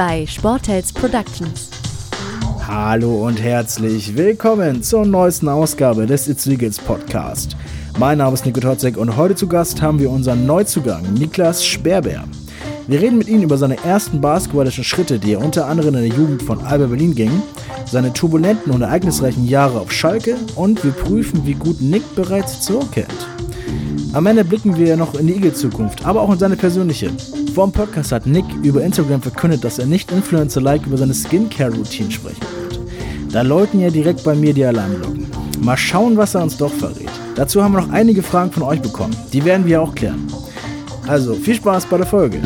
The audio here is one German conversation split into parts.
bei Sportels Productions. Hallo und herzlich willkommen zur neuesten Ausgabe des It's Eagles Podcast. Mein Name ist Nico Totzek und heute zu Gast haben wir unseren Neuzugang Niklas Sperber. Wir reden mit ihm über seine ersten basketballischen Schritte, die er unter anderem in der Jugend von Alba Berlin ging, seine turbulenten und ereignisreichen Jahre auf Schalke und wir prüfen, wie gut Nick bereits zurückkennt. Am Ende blicken wir noch in die Igel-Zukunft, aber auch in seine persönliche. Vor dem Podcast hat Nick über Instagram verkündet, dass er nicht Influencer-like über seine Skincare-Routine sprechen wird. Da läuten ja direkt bei mir die Alarmglocken. Mal schauen, was er uns doch verrät. Dazu haben wir noch einige Fragen von euch bekommen. Die werden wir auch klären. Also viel Spaß bei der Folge.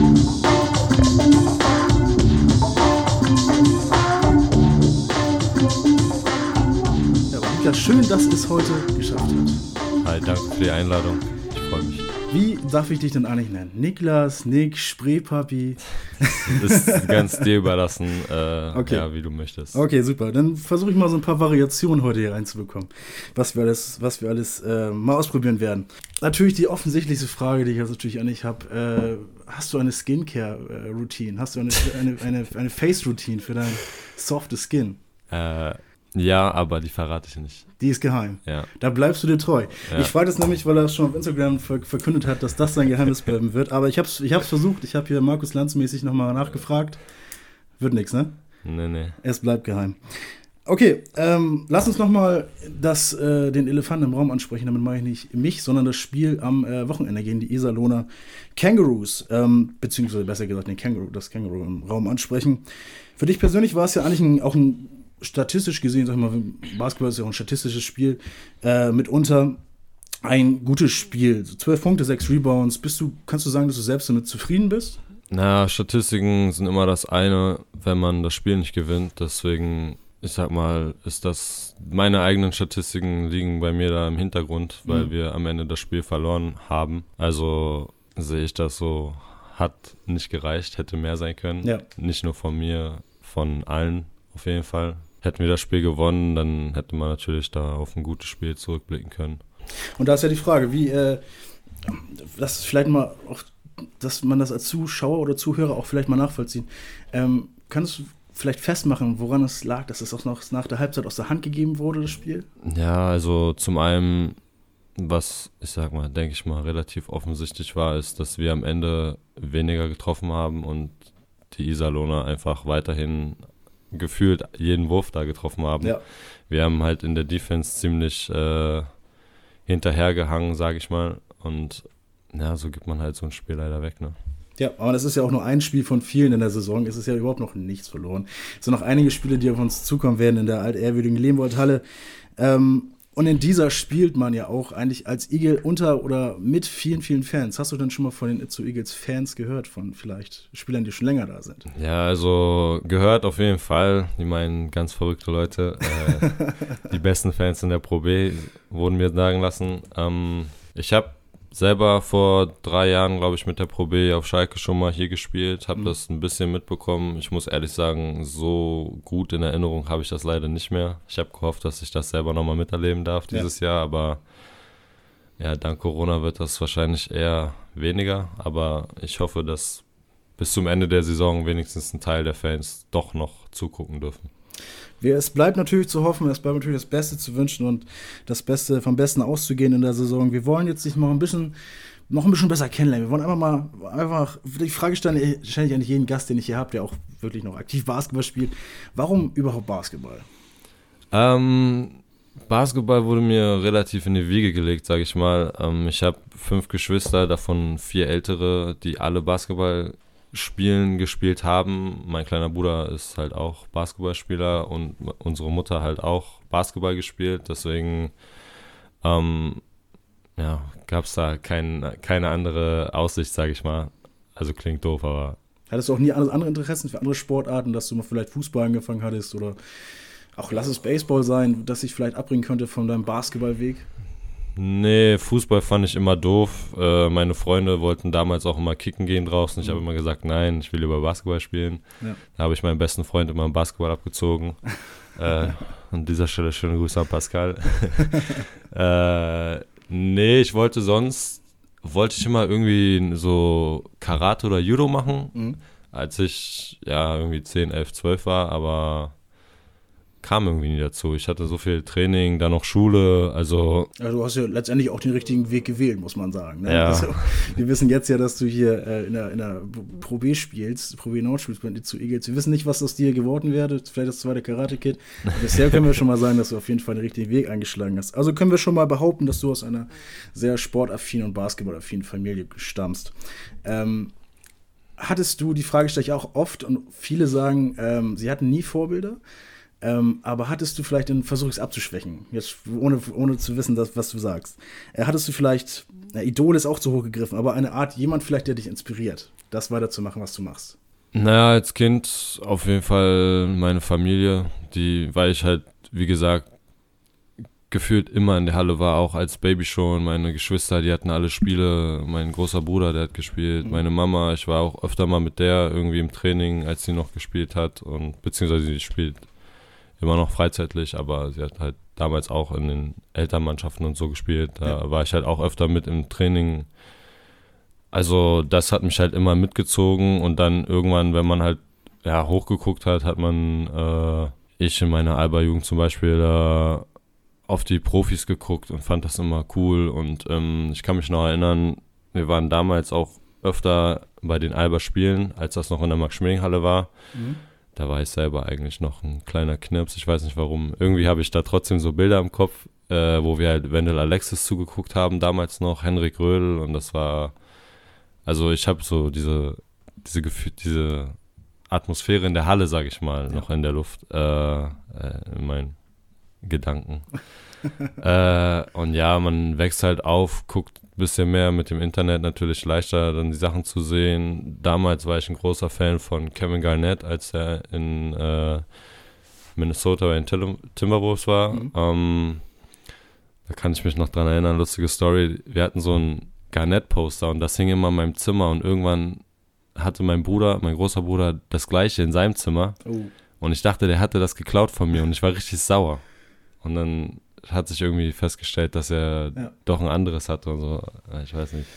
Ja, schön, dass es heute geschafft hat. Hi, danke für die Einladung. Ich freue mich. Wie darf ich dich denn eigentlich nennen? Niklas, Nick, Spreepapi? Das ist ganz dir überlassen, äh, Okay. ja, wie du möchtest. Okay, super. Dann versuche ich mal so ein paar Variationen heute hier reinzubekommen, was wir alles, was wir alles äh, mal ausprobieren werden. Natürlich die offensichtlichste Frage, die ich jetzt natürlich an dich habe. Äh, hast du eine Skincare-Routine? Hast du eine, eine, eine, eine Face-Routine für dein softes Skin? Äh, ja, aber die verrate ich nicht. Die ist geheim. Ja. Da bleibst du dir treu. Ja. Ich frage das nämlich, weil er schon auf Instagram ver verkündet hat, dass das sein Geheimnis bleiben wird. Aber ich habe es ich hab's versucht. Ich habe hier Markus Lanz mäßig nochmal nachgefragt. Wird nichts, ne? Nee, nee. Es bleibt geheim. Okay, ähm, lass uns nochmal äh, den Elefanten im Raum ansprechen. Damit meine ich nicht mich, sondern das Spiel am äh, Wochenende gegen die Iserlohner Kangaroos. Ähm, beziehungsweise besser gesagt den Känguru, das Känguru im Raum ansprechen. Für dich persönlich war es ja eigentlich ein, auch ein statistisch gesehen, sag ich mal, Basketball ist ja auch ein statistisches Spiel, äh, mitunter ein gutes Spiel. So 12 Punkte, 6 Rebounds. Bist du, kannst du sagen, dass du selbst damit zufrieden bist? Na, Statistiken sind immer das eine, wenn man das Spiel nicht gewinnt. Deswegen, ich sag mal, ist das, meine eigenen Statistiken liegen bei mir da im Hintergrund, weil Mhm. wir am Ende das Spiel verloren haben. Also sehe ich das so, hat nicht gereicht, hätte mehr sein können. Ja. Nicht nur von mir, von allen auf jeden Fall. Hätten wir das Spiel gewonnen, dann hätte man natürlich da auf ein gutes Spiel zurückblicken können. Und da ist ja die Frage, wie, äh, das ist vielleicht mal auch, dass man das als Zuschauer oder Zuhörer auch vielleicht mal nachvollziehen. Ähm, kannst du vielleicht festmachen, woran es lag, dass es auch noch nach der Halbzeit aus der Hand gegeben wurde, das Spiel? Ja, also zum einen, was ich sag mal, denke ich mal, relativ offensichtlich war, ist, dass wir am Ende weniger getroffen haben und die Iserlohner einfach weiterhin gefühlt jeden Wurf da getroffen haben. Ja. Wir haben halt in der Defense ziemlich äh, hinterhergehangen, sage ich mal. Und ja, so gibt man halt so ein Spiel leider weg, ne? Ja, aber das ist ja auch nur ein Spiel von vielen in der Saison. Es ist ja überhaupt noch nichts verloren. Es sind noch einige Spiele, die auf uns zukommen werden in der altehrwürdigen Lehmwold-Halle. Ähm, und in dieser spielt man ja auch eigentlich als Eagle unter oder mit vielen, vielen Fans. Hast du denn schon mal von den Itzu Eagles Fans gehört, von vielleicht Spielern, die schon länger da sind? Ja, also gehört auf jeden Fall. Die meinen ganz verrückte Leute. Äh, die besten Fans in der Pro B wurden mir sagen lassen. Ähm, ich habe selber vor drei Jahren, glaube ich, mit der Pro B auf Schalke schon mal hier gespielt, habe Mhm. das ein bisschen mitbekommen. Ich muss ehrlich sagen, so gut in Erinnerung habe ich das leider nicht mehr. Ich habe gehofft, dass ich das selber nochmal miterleben darf Ja. dieses Jahr, aber ja, dank Corona wird das wahrscheinlich eher weniger. Aber ich hoffe, dass bis zum Ende der Saison wenigstens ein Teil der Fans doch noch zugucken dürfen. Es bleibt natürlich zu hoffen, es bleibt natürlich das Beste zu wünschen und das Beste vom Besten auszugehen in der Saison. Wir wollen jetzt sich noch ein bisschen, noch ein bisschen besser kennenlernen. Wir wollen einfach mal, einfach, die Frage stelle stelle ich an jeden Gast, den ich hier habe, der auch wirklich noch aktiv Basketball spielt. Warum überhaupt Basketball? Ähm, Basketball wurde mir relativ in die Wiege gelegt, sage ich mal. Ähm, ich habe fünf Geschwister, davon vier ältere, die alle Basketball spielen, gespielt haben. Mein kleiner Bruder ist halt auch Basketballspieler und unsere Mutter halt auch Basketball gespielt. Deswegen ähm, ja, gab es da kein, keine andere Aussicht, sage ich mal. Also klingt doof, aber Hattest du auch nie andere Interessen für andere Sportarten, dass du mal vielleicht Fußball angefangen hattest oder auch lass es Baseball sein, das sich vielleicht abbringen könnte von deinem Basketballweg? Nee, Fußball fand ich immer doof. Äh, meine Freunde wollten damals auch immer kicken gehen draußen. Ich habe immer gesagt, nein, ich will lieber Basketball spielen. Ja. Da habe ich meinen besten Freund immer im Basketball abgezogen. äh, an dieser Stelle schöne Grüße an Pascal. äh, nee, ich wollte sonst, wollte ich immer irgendwie so Karate oder Judo machen. Mhm. als ich ja irgendwie 10, 11, 12 war, aber kam irgendwie nie dazu. Ich hatte so viel Training, dann noch Schule, also. Ja, du hast ja letztendlich auch den richtigen Weg gewählt, muss man sagen. Ne? Ja. Also, wir wissen jetzt ja, dass du hier äh, in, der, in der Pro B spielst, Pro B Nord spielst zu Eagles. Wir wissen nicht, was aus dir geworden wäre, vielleicht das zweite Karate-Kid. Bisher können wir schon mal sagen, dass du auf jeden Fall den richtigen Weg eingeschlagen hast. Also können wir schon mal behaupten, dass du aus einer sehr sportaffinen und basketballaffinen Familie stammst. Ähm, hattest du, die Frage stelle ich auch oft und viele sagen, ähm, sie hatten nie Vorbilder. Ähm, aber hattest du vielleicht, dann versuche ich es abzuschwächen, jetzt ohne, ohne zu wissen, dass, was du sagst. Äh, hattest du vielleicht, na, Idol ist auch zu hoch gegriffen, aber eine Art, jemand vielleicht, der dich inspiriert, das weiterzumachen, was du machst? Naja, als Kind auf jeden Fall meine Familie, die, weil ich halt, wie gesagt, gefühlt immer in der Halle war, auch als Baby schon. Meine Geschwister, die hatten alle Spiele. Mein großer Bruder, der hat gespielt. Meine Mama, ich war auch öfter mal mit der irgendwie im Training, als sie noch gespielt hat. Und beziehungsweise sie spielt immer noch freizeitlich, aber sie hat halt damals auch in den Elternmannschaften und so gespielt. Da ja. war ich halt auch öfter mit im Training. Also das hat mich halt immer mitgezogen und dann irgendwann, wenn man halt ja, hochgeguckt hat, hat man, äh, ich in meiner Alba-Jugend zum Beispiel, äh, auf die Profis geguckt und fand das immer cool. Und ähm, ich kann mich noch erinnern, wir waren damals auch öfter bei den Alba-Spielen, als das noch in der Max-Schmeling-Halle war. Mhm. Da war ich selber eigentlich noch ein kleiner Knirps, ich weiß nicht warum. Irgendwie habe ich da trotzdem so Bilder im Kopf, äh, wo wir halt Wendell Alexis zugeguckt haben, damals noch, Henrik Rödel und das war, also ich habe so diese, diese Gefühl, diese Atmosphäre in der Halle, sage ich mal, ja. noch in der Luft, äh, äh, in meinen Gedanken. äh, und ja, man wächst halt auf, guckt bisschen mehr mit dem Internet natürlich leichter, dann die Sachen zu sehen. Damals war ich ein großer Fan von Kevin Garnett, als er in äh, Minnesota bei den Timberwolves war. Mhm. Ähm, da kann ich mich noch dran erinnern, lustige Story. Wir hatten so ein Garnett-Poster und das hing immer in meinem Zimmer und irgendwann hatte mein Bruder, mein großer Bruder, das gleiche in seinem Zimmer. Oh. Und ich dachte, der hatte das geklaut von mir und ich war richtig sauer. Und dann hat sich irgendwie festgestellt, dass er ja. doch ein anderes hat und so. Ich weiß nicht.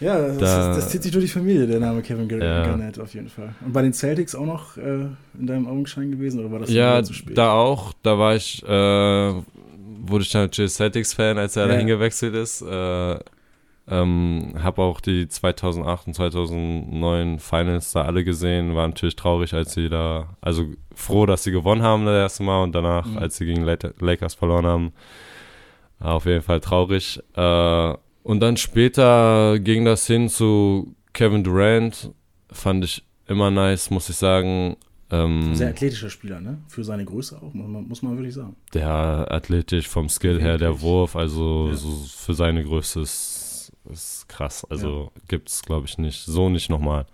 Ja, das, da, ist, das zieht sich durch die Familie, der Name Kevin Garnett ja. auf jeden Fall. Und bei den Celtics auch noch äh, in deinem Augenschein gewesen oder war das ja, zu spät? da auch. Da war ich, äh, wurde ich dann natürlich Celtics-Fan, als er ja. dahin gewechselt ist. Äh, ähm, habe auch die 2008 und 2009 Finals da alle gesehen. War natürlich traurig, als sie da, also froh, dass sie gewonnen haben das erste Mal und danach, mhm. als sie gegen Lakers verloren haben, auf jeden Fall traurig. Äh, und dann später ging das hin zu Kevin Durant. Fand ich immer nice, muss ich sagen. Ähm, Sehr athletischer Spieler, ne? Für seine Größe auch, muss man, muss man wirklich sagen. Der athletisch vom Skill her, der Wurf, also ja. so für seine Größe ist ist krass. Also ja. gibt es, glaube ich, nicht. So nicht nochmal.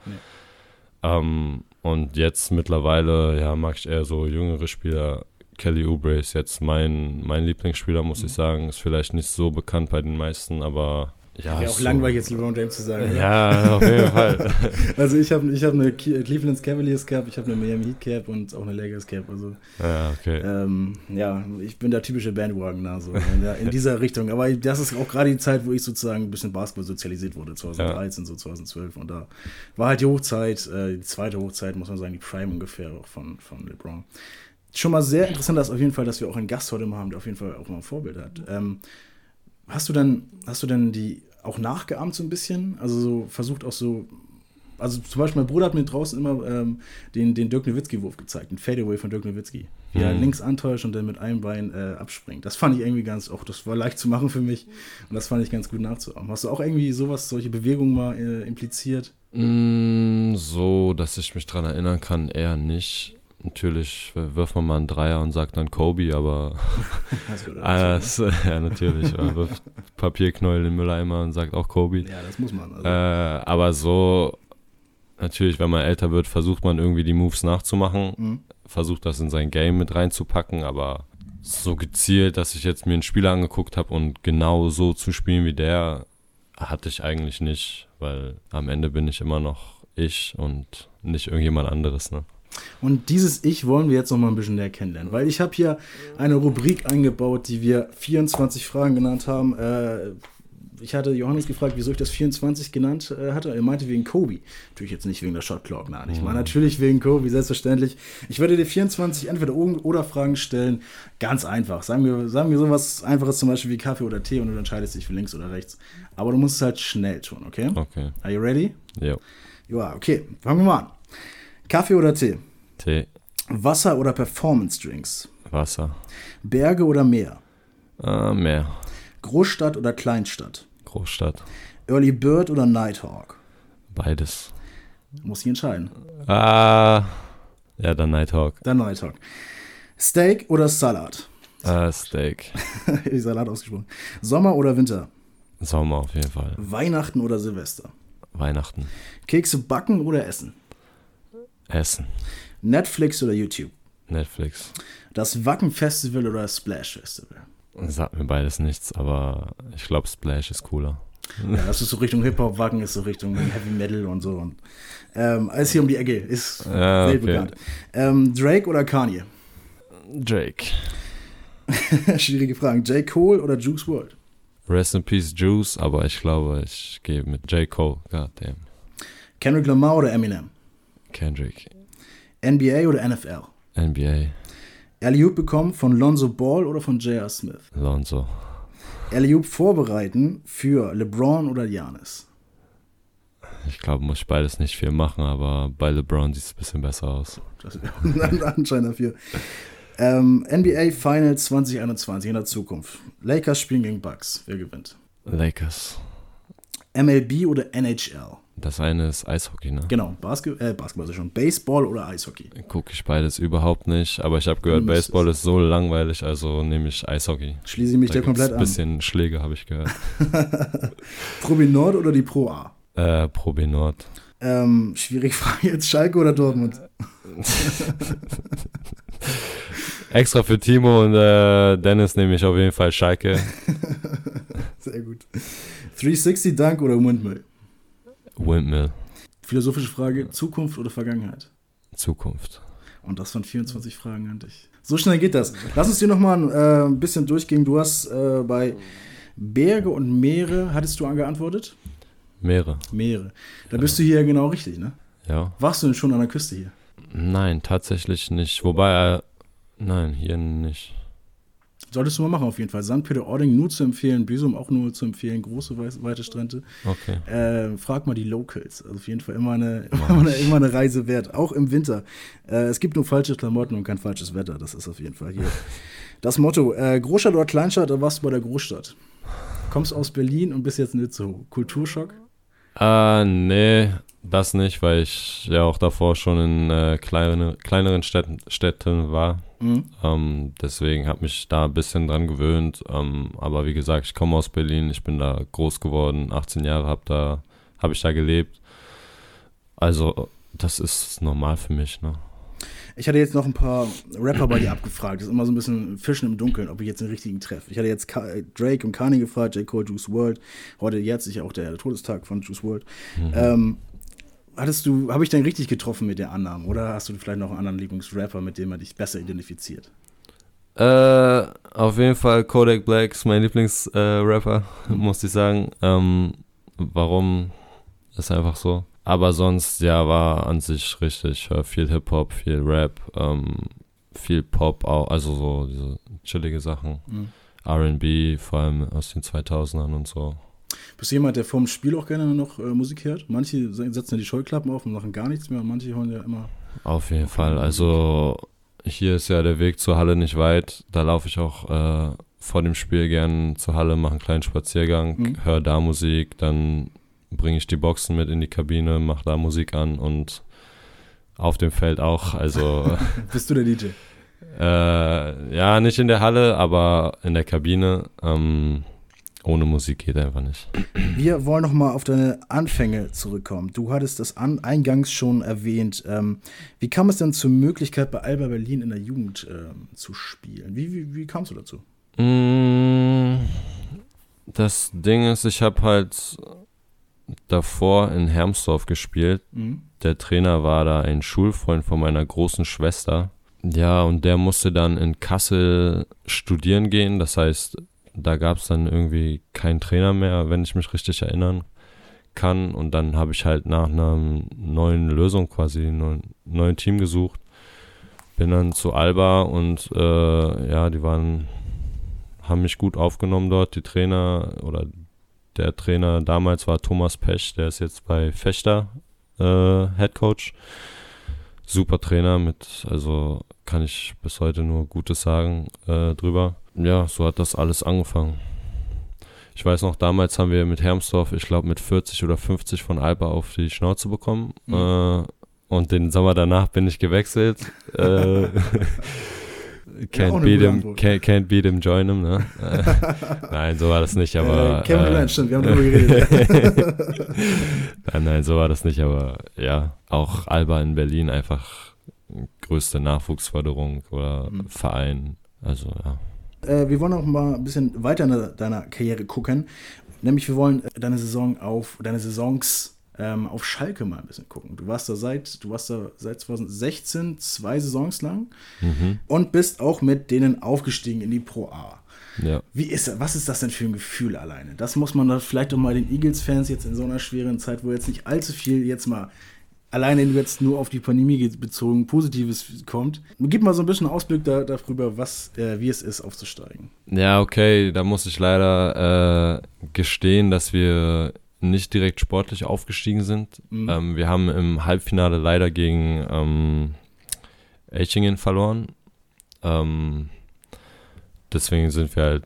Ja. Ähm, und jetzt mittlerweile, ja, mag ich eher so jüngere Spieler. Kelly Oubre ist jetzt mein, mein Lieblingsspieler, muss mhm. ich sagen. Ist vielleicht nicht so bekannt bei den meisten, aber ja, Wäre auch so. langweilig, jetzt LeBron James zu sagen. Ja, auf jeden Fall. also ich habe ich hab eine Cleveland Cavaliers Cap, ich habe eine Miami Heat Cap und auch eine Lakers Cap. Also, ja, okay. Ähm, ja, ich bin der typische Bandwagoner, so in, in dieser Richtung. Aber das ist auch gerade die Zeit, wo ich sozusagen ein bisschen Basketball sozialisiert wurde, 2013, ja. so 2012. Und da war halt die Hochzeit, äh, die zweite Hochzeit, muss man sagen, die Prime ungefähr auch von, von LeBron. Schon mal sehr interessant ist auf jeden Fall, dass wir auch einen Gast heute mal haben, der auf jeden Fall auch mal ein Vorbild hat. Ähm, Hast du denn, hast du denn die auch nachgeahmt so ein bisschen? Also so versucht auch so, also zum Beispiel mein Bruder hat mir draußen immer ähm, den, den Dirk Nowitzki-Wurf gezeigt, den Fadeaway von Dirk Nowitzki. Wie mhm. er links antäuscht und dann mit einem Bein äh, abspringt. Das fand ich irgendwie ganz, auch das war leicht zu machen für mich und das fand ich ganz gut nachzuahmen. Hast du auch irgendwie sowas, solche Bewegungen mal äh, impliziert? Mm, so, dass ich mich dran erinnern kann, eher nicht. Natürlich wirft man mal einen Dreier und sagt dann Kobe, aber alles, ne? ja natürlich, man wirft Papierknäuel in den Mülleimer und sagt auch Kobe. Ja, das muss man. Also. Äh, aber so, natürlich, wenn man älter wird, versucht man irgendwie die Moves nachzumachen, mhm. versucht das in sein Game mit reinzupacken, aber so gezielt, dass ich jetzt mir einen Spieler angeguckt habe und genau so zu spielen wie der, hatte ich eigentlich nicht, weil am Ende bin ich immer noch ich und nicht irgendjemand anderes, ne? Und dieses Ich wollen wir jetzt noch mal ein bisschen näher kennenlernen, weil ich habe hier eine Rubrik eingebaut, die wir 24 Fragen genannt haben. Äh, ich hatte Johannes gefragt, wieso ich das 24 genannt äh, hatte. Er meinte wegen Kobe. Natürlich jetzt nicht wegen der Shot Clock, nein. Ich meine natürlich wegen Kobe, selbstverständlich. Ich werde dir 24 entweder oder Fragen stellen. Ganz einfach. Sagen wir, sagen wir sowas Einfaches zum Beispiel wie Kaffee oder Tee und du entscheidest dich für links oder rechts. Aber du musst es halt schnell tun, okay? Okay. Are you ready? Jo. Ja, okay. Fangen wir mal an. Kaffee oder Tee? Tee. Wasser oder Performance Drinks? Wasser. Berge oder Meer? Äh, Meer. Großstadt oder Kleinstadt? Großstadt. Early Bird oder Nighthawk? Beides. Muss ich entscheiden. Ah. Ja, dann Nighthawk. Dann Nighthawk. Steak oder Salat? Äh, Steak. Die Salat ausgesprochen. Sommer oder Winter? Sommer auf jeden Fall. Weihnachten oder Silvester? Weihnachten. Kekse backen oder essen? Essen. Netflix oder YouTube? Netflix. Das Wacken Festival oder das Splash Festival? Sagt mir beides nichts, aber ich glaube Splash ist cooler. Ja, das ist so Richtung Hip-Hop, Wacken ist so Richtung Heavy Metal und so. Und, ähm, alles hier um die Ecke, ist Ja, okay. weltbekannt. Ähm, Drake oder Kanye? Drake. Schwierige Fragen. J. Cole oder Juice WRLD? Rest in Peace Juice, aber ich glaube, ich gehe mit J. Cole. Goddamn. Kendrick Lamar oder Eminem? Kendrick. NBA oder NFL? NBA. Alley-Oop bekommen von Lonzo Ball oder von J.R. Smith? Lonzo. Alley-Oop vorbereiten für LeBron oder Giannis? Ich glaube, muss ich beides nicht viel machen, aber bei LeBron sieht es ein bisschen besser aus. Das ist ein Anschein dafür. Ähm, NBA Finals 2021 in der Zukunft. Lakers spielen gegen Bucks. Wer gewinnt? Lakers. MLB oder NHL? Das eine ist Eishockey, ne? Genau, Basket äh, Basketball ist schon. Baseball oder Eishockey? Gucke ich beides überhaupt nicht, aber ich habe gehört, müsstest. Baseball ist so langweilig, also nehme ich Eishockey. Schließe ich mich Da dir komplett ein an. bisschen Schläge, habe ich gehört. Pro B Nord oder die Pro A? äh, Pro B Nord. Ähm, schwierige Frage jetzt, Schalke oder Dortmund? Extra für Timo und äh, Dennis nehme ich auf jeden Fall Schalke. Sehr gut. 360 Dunk oder Windmill? Windmill. Philosophische Frage, Zukunft oder Vergangenheit? Zukunft. Und das waren 24 Fragen an dich. So schnell geht das. Lass uns dir nochmal äh, ein bisschen durchgehen. Du hast äh, bei Berge und Meere, hattest du geantwortet? Meere. Meere. Da bist du hier genau richtig, ne? Ja. Warst du denn schon an der Küste hier? Nein, tatsächlich nicht. Wobei, äh, nein, hier nicht. Solltest du mal machen auf jeden Fall. St. Peter-Ording nur zu empfehlen, Büsum auch nur zu empfehlen, große wei- weite Strände. Okay. Äh, frag mal die Locals. Also auf jeden Fall immer eine, immer eine, immer eine Reise wert. Auch im Winter. Äh, es gibt nur falsche Klamotten und kein falsches Wetter. Das ist auf jeden Fall hier. Das Motto: äh, Großstadt oder Kleinstadt, da warst du bei der Großstadt. Kommst aus Berlin und bist jetzt nicht so. Kulturschock? Äh, nee, das nicht, weil ich ja auch davor schon in äh, kleine, kleineren Städten, Städten war. Mhm. Ähm, deswegen habe mich da ein bisschen dran gewöhnt. Ähm, aber wie gesagt, ich komme aus Berlin, ich bin da groß geworden, 18 Jahre habe da, habe ich da gelebt. Also das ist normal für mich, ne? Ich hatte jetzt noch ein paar Rapper bei dir abgefragt. Das ist immer so ein bisschen Fischen im Dunkeln, ob ich jetzt den richtigen treffe. Ich hatte jetzt Ka Drake und Kanye gefragt, J. Cole, Juice WRLD. Heute jetzt ist ja auch der Todestag von Juice WRLD. Ähm, hattest du, habe ich denn richtig getroffen mit der Annahme? Oder hast du vielleicht noch einen anderen Lieblingsrapper, mit dem man dich besser identifiziert? Äh, auf jeden Fall Kodak Black ist mein Lieblingsrapper, äh, muss ich sagen. Ähm, warum? Ist einfach so. Aber sonst, ja, war an sich richtig. Viel Hip-Hop, viel Rap, ähm, viel Pop auch, also so diese chillige Sachen. Mhm. R&B, vor allem aus den 2000ern und so. Bist du jemand, der vorm Spiel auch gerne noch äh, Musik hört? Manche se- setzen ja die Scheuklappen auf und machen gar nichts mehr. und Manche hören ja immer. Auf jeden Fall. Also hier ist ja der Weg zur Halle nicht weit. Da laufe ich auch äh, vor dem Spiel gern zur Halle, mache einen kleinen Spaziergang, Mhm. höre da Musik, dann bringe ich die Boxen mit in die Kabine, mache da Musik an und auf dem Feld auch. Also Bist du der DJ? äh, ja, nicht in der Halle, aber in der Kabine. Ähm, ohne Musik geht einfach nicht. Wir wollen noch mal auf deine Anfänge zurückkommen. Du hattest das an, eingangs schon erwähnt. Ähm, wie kam es denn zur Möglichkeit, bei Alba Berlin in der Jugend ähm, zu spielen? Wie, wie, wie kamst du dazu? Mm, Das Ding ist, ich habe halt davor in Hermsdorf gespielt. Mhm. Der Trainer war da ein Schulfreund von meiner großen Schwester. Ja, und der musste dann in Kassel studieren gehen. Das heißt, da gab es dann irgendwie keinen Trainer mehr, wenn ich mich richtig erinnern kann. Und dann habe ich halt nach einer neuen Lösung quasi ein neuen Team gesucht. Bin dann zu Alba und äh, ja, die waren, haben mich gut aufgenommen dort. Die Trainer oder der Trainer damals war Thomas Pech, der ist jetzt bei Fechter äh, Head Coach. Super Trainer mit, also kann ich bis heute nur Gutes sagen äh, drüber. Ja, so hat das alles angefangen. Ich weiß noch, damals haben wir mit Hermsdorf, ich glaube, mit 40 oder 50 von Alba auf die Schnauze bekommen. Mhm. Äh, und den Sommer danach bin ich gewechselt. äh, can't, beat him, can't, can't, beat him, join him. Ne? nein, so war das nicht, aber. Äh, Kevin Durant, stimmt, wir haben darüber geredet. nein, nein, so war das nicht, aber ja, auch Alba in Berlin einfach größte Nachwuchsförderung oder mhm. Verein. Also ja. Äh, wir wollen auch mal ein bisschen weiter in deiner Karriere gucken. Nämlich wir wollen deine Saison auf, deine Saisons ähm, auf Schalke mal ein bisschen gucken. Du warst da seit, du warst da seit 2016 zwei Saisons lang mhm. und bist auch mit denen aufgestiegen in die Pro A. Ja. Wie ist, was ist das denn für ein Gefühl alleine? Das muss man da vielleicht doch mal den Eagles-Fans jetzt in so einer schweren Zeit, wo jetzt nicht allzu viel jetzt mal alleine jetzt nur auf die Pandemie bezogen Positives kommt. Gib mal so ein bisschen Ausblick da, darüber, was, äh, wie es ist, aufzusteigen. Ja, okay, da muss ich leider äh, gestehen, dass wir nicht direkt sportlich aufgestiegen sind. Mhm. Ähm, wir haben im Halbfinale leider gegen ähm, Eichingen verloren. Ähm, deswegen sind wir halt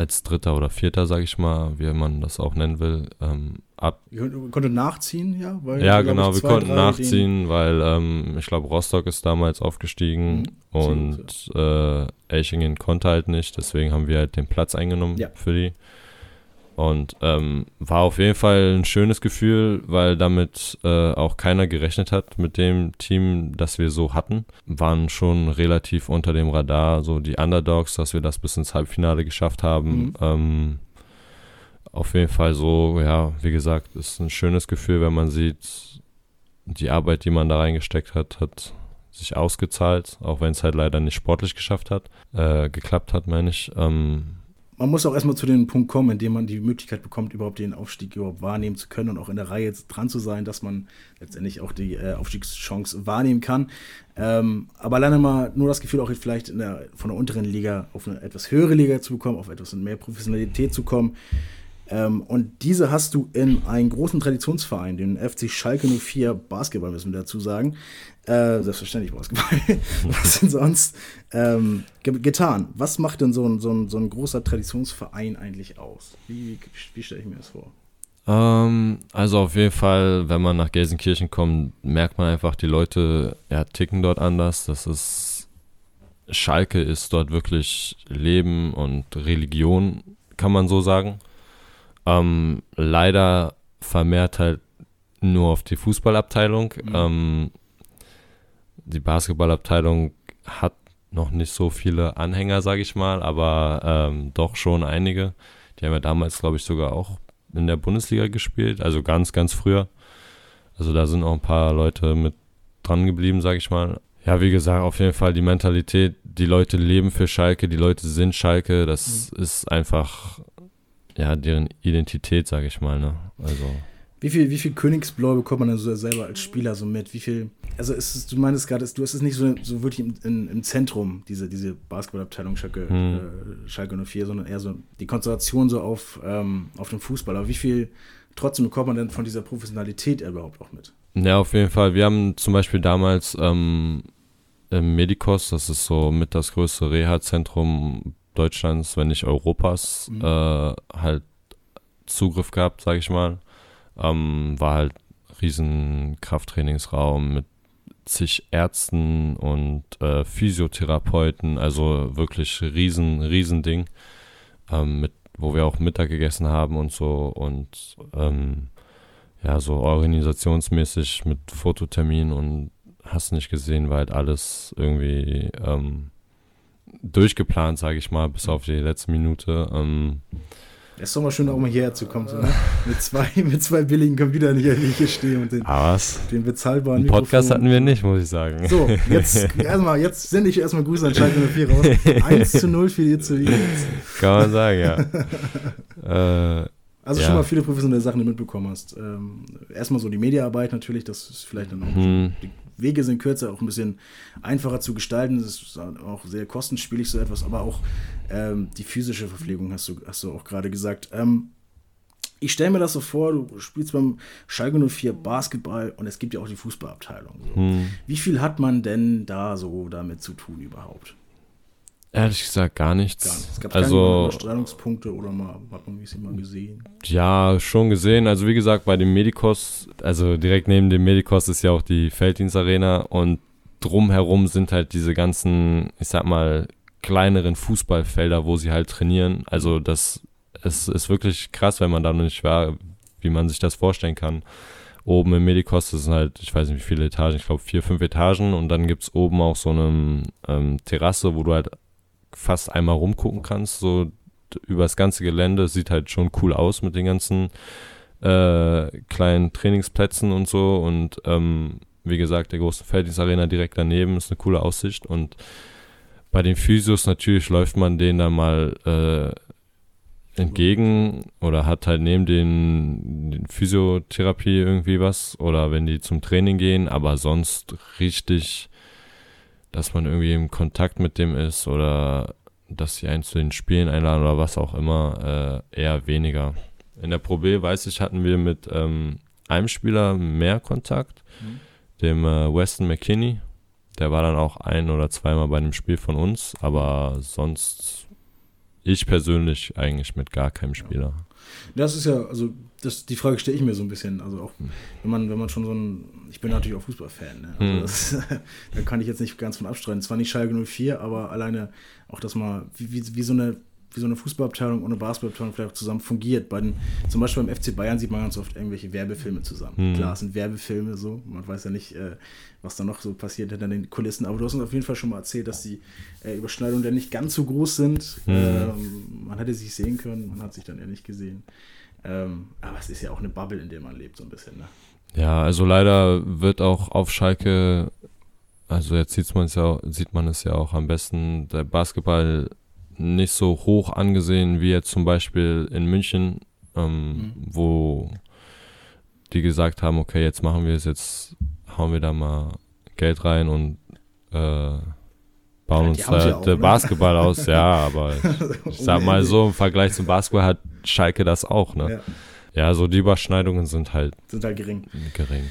als Dritter oder Vierter, sage ich mal, wie man das auch nennen will, ähm, ab. Ihr konntet nachziehen, ja? Weil, ja, genau, wir konnten nachziehen, weil ähm, ich glaube, Rostock ist damals aufgestiegen mhm, und äh, Eichingen konnte halt nicht, deswegen haben wir halt den Platz eingenommen ja. für die. Und ähm, war auf jeden Fall ein schönes Gefühl, weil damit äh, auch keiner gerechnet hat mit dem Team, das wir so hatten. Waren schon relativ unter dem Radar, so die Underdogs, dass wir das bis ins Halbfinale geschafft haben. Mhm. Ähm, auf jeden Fall so, ja, wie gesagt, ist ein schönes Gefühl, wenn man sieht, die Arbeit, die man da reingesteckt hat, hat sich ausgezahlt, auch wenn es halt leider nicht sportlich geschafft hat, äh, geklappt hat, meine ich. Ähm, man muss auch erstmal zu dem Punkt kommen, in dem man die Möglichkeit bekommt, überhaupt den Aufstieg überhaupt wahrnehmen zu können und auch in der Reihe dran zu sein, dass man letztendlich auch die äh, Aufstiegschance wahrnehmen kann. Ähm, aber alleine mal nur das Gefühl, auch vielleicht der, von der unteren Liga auf eine etwas höhere Liga zu bekommen, auf etwas mehr Professionalität zu kommen. Ähm, und diese hast du in einen großen Traditionsverein, den FC Schalke 04 Basketball, müssen wir dazu sagen. Äh, selbstverständlich Basketball. Was denn sonst? Ähm, getan. Was macht denn so ein, so, ein, so ein großer Traditionsverein eigentlich aus? Wie, wie stelle ich mir das vor? Ähm, also auf jeden Fall, wenn man nach Gelsenkirchen kommt, merkt man einfach, die Leute ja, ticken dort anders. Das ist Schalke ist dort wirklich Leben und Religion, kann man so sagen. Ähm, leider vermehrt halt nur auf die Fußballabteilung. Mhm. Ähm, die Basketballabteilung hat noch nicht so viele Anhänger, sage ich mal, aber ähm, doch schon einige. Die haben ja damals, glaube ich, sogar auch in der Bundesliga gespielt, also ganz, ganz früher. Also da sind auch ein paar Leute mit dran geblieben, sage ich mal. Ja, wie gesagt, auf jeden Fall die Mentalität, die Leute leben für Schalke, die Leute sind Schalke, das mhm. ist einfach ja, deren Identität, sage ich mal. Ne? Also. Wie viel, wie viel Königsblau bekommt man denn so selber als Spieler so mit? Wie viel, also ist es, du meinst gerade, du hast es nicht so, so wirklich im, in, im Zentrum, diese, diese Basketballabteilung Schalke, hm. äh, Schalke 04, sondern eher so die Konzentration so auf, ähm, auf den Fußball. Aber wie viel trotzdem bekommt man denn von dieser Professionalität überhaupt auch mit? Ja, auf jeden Fall. Wir haben zum Beispiel damals ähm, Medikos, das ist so mit das größte Reha-Zentrum Deutschlands, wenn nicht Europas, mhm. äh, halt Zugriff gehabt, sage ich mal. Ähm, war halt riesen Krafttrainingsraum mit zig Ärzten und äh, Physiotherapeuten, also wirklich riesen, riesen Ding, ähm, mit, wo wir auch Mittag gegessen haben und so und ähm, ja, so organisationsmäßig mit Fototermin und hast nicht gesehen, weil halt alles irgendwie ähm, durchgeplant, sage ich mal, bis auf die letzte Minute. Ähm, Das ist doch mal schön, auch mal hierher zu kommen. So, ne? mit, zwei, mit zwei billigen Computern hier, die hier stehen und den, was? den bezahlbaren Einen Podcast Mikrofon. hatten wir nicht, muss ich sagen. So, jetzt erstmal, jetzt sende ich erstmal Grüße an Schalke 04 raus. 1 zu 0 für die zu Kann man sagen, ja. äh, Also Ja. schon mal viele professionelle Sachen, die du mitbekommen hast. Ähm, erstmal so die Mediaarbeit natürlich, das ist vielleicht dann auch. hm, Die Wege sind kürzer, auch ein bisschen einfacher zu gestalten. Das ist auch sehr kostenspielig so etwas, aber auch ähm, die physische Verpflegung hast du, hast du auch gerade gesagt. Ähm, ich stelle mir das so vor, du spielst beim Schalke 04 Basketball und es gibt ja auch die Fußballabteilung. So. hm. Wie viel hat man denn da so damit zu tun überhaupt? Ehrlich gesagt gar nichts. Gar nicht. Es gab keine also, Überstrahlungspunkte oder mal, hat man sie mal gesehen. ja, schon gesehen. Also, wie gesagt, bei dem Medikos, also direkt neben dem Medikos ist ja auch die Felddienstarena und drumherum sind halt diese ganzen, ich sag mal, kleineren Fußballfelder, wo sie halt trainieren. Also, das es ist wirklich krass, wenn man da noch nicht war, wie man sich das vorstellen kann. Oben im Medikos das sind halt, ich weiß nicht wie viele Etagen, ich glaube vier, fünf Etagen und dann gibt es oben auch so eine ähm, Terrasse, wo du halt fast einmal rumgucken kannst, so über das ganze Gelände. Sieht halt schon cool aus mit den ganzen äh, kleinen Trainingsplätzen und so. Und ähm, wie gesagt, der große Felddienstarena direkt daneben ist eine coole Aussicht. Und bei den Physios natürlich läuft man denen dann mal äh, entgegen oder hat halt neben den, den Physiotherapie irgendwie was oder wenn die zum Training gehen, aber sonst richtig, dass man irgendwie im Kontakt mit dem ist oder dass sie einen zu den Spielen einladen oder was auch immer, äh, eher weniger. In der Pro B, weiß ich, hatten wir mit ähm, einem Spieler mehr Kontakt, Mhm. dem äh, Weston McKinney. Der war dann auch ein oder zweimal bei einem Spiel von uns, aber sonst ich persönlich eigentlich mit gar keinem Spieler. Das ist ja, also das, die Frage stelle ich mir so ein bisschen. Also auch, Hm. wenn man, wenn man schon so ein, ich bin natürlich auch Fußballfan, ne? also Hm. das, da kann ich jetzt nicht ganz von abstreiten. Zwar nicht Schalke 04, aber alleine auch das mal, wie, wie, wie so eine wie so eine Fußballabteilung und eine Basketballabteilung vielleicht auch zusammen fungiert. Bei den, zum Beispiel beim FC Bayern sieht man ganz oft irgendwelche Werbefilme zusammen. Hm. Klar, es sind Werbefilme so, man weiß ja nicht, äh, was da noch so passiert hinter den Kulissen, aber du hast uns auf jeden Fall schon mal erzählt, dass die äh, Überschneidungen dann nicht ganz so groß sind. Hm. Ähm, man hätte sich sehen können, man hat sich dann eher nicht gesehen. Ähm, aber es ist ja auch eine Bubble, in der man lebt, so ein bisschen. Ne? Ja, also leider wird auch auf Schalke, also jetzt sieht man es ja, sieht man es ja auch am besten, der Basketball nicht so hoch angesehen wie jetzt zum Beispiel in München, ähm, Mhm. wo die gesagt haben, okay, jetzt machen wir es, jetzt hauen wir da mal Geld rein und äh, bauen uns da ja auch, ne? Basketball aus. Ja, aber ich sag mal so, im Vergleich zum Basketball hat Schalke das auch, ne? Ja, Ja, so die Überschneidungen sind halt sind halt gering. gering.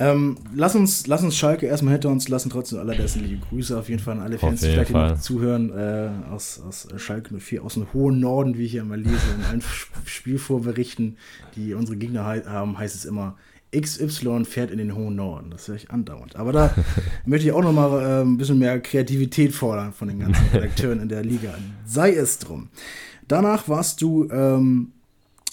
Ähm, lass, uns, lass uns Schalke erstmal hinter uns lassen, trotzdem allerbesten liebe Grüße auf jeden Fall an alle Fans, die vielleicht Fall. zuhören, äh, aus, aus Schalke 04, aus dem hohen Norden, wie ich hier immer lese, in allen Sp- Spielvorberichten, die unsere Gegner hei- haben, heißt es immer, XY fährt in den hohen Norden. Das höre ich andauernd. Aber da möchte ich auch noch mal äh, ein bisschen mehr Kreativität fordern von den ganzen Redakteuren in der Liga. Sei es drum. Danach warst du ähm,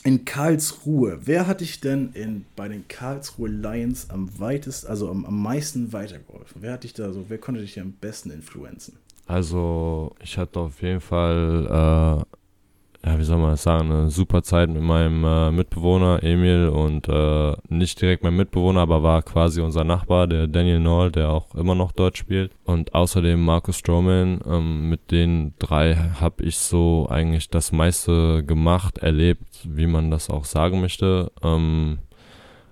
in Karlsruhe. Wer hat dich denn in, bei den Karlsruhe Lions am weitest, also am, am meisten weitergeholfen? Wer hat dich da so, wer konnte dich am besten influenzen? Also, ich hatte auf jeden Fall, äh, ja, wie soll man das sagen, eine super Zeit mit meinem äh, Mitbewohner Emil und äh, nicht direkt mein Mitbewohner, aber war quasi unser Nachbar, der Daniel Noll, der auch immer noch dort spielt. Und außerdem Marcus Stroman. Ähm, mit den drei habe ich so eigentlich das meiste gemacht, erlebt, wie man das auch sagen möchte. Ähm,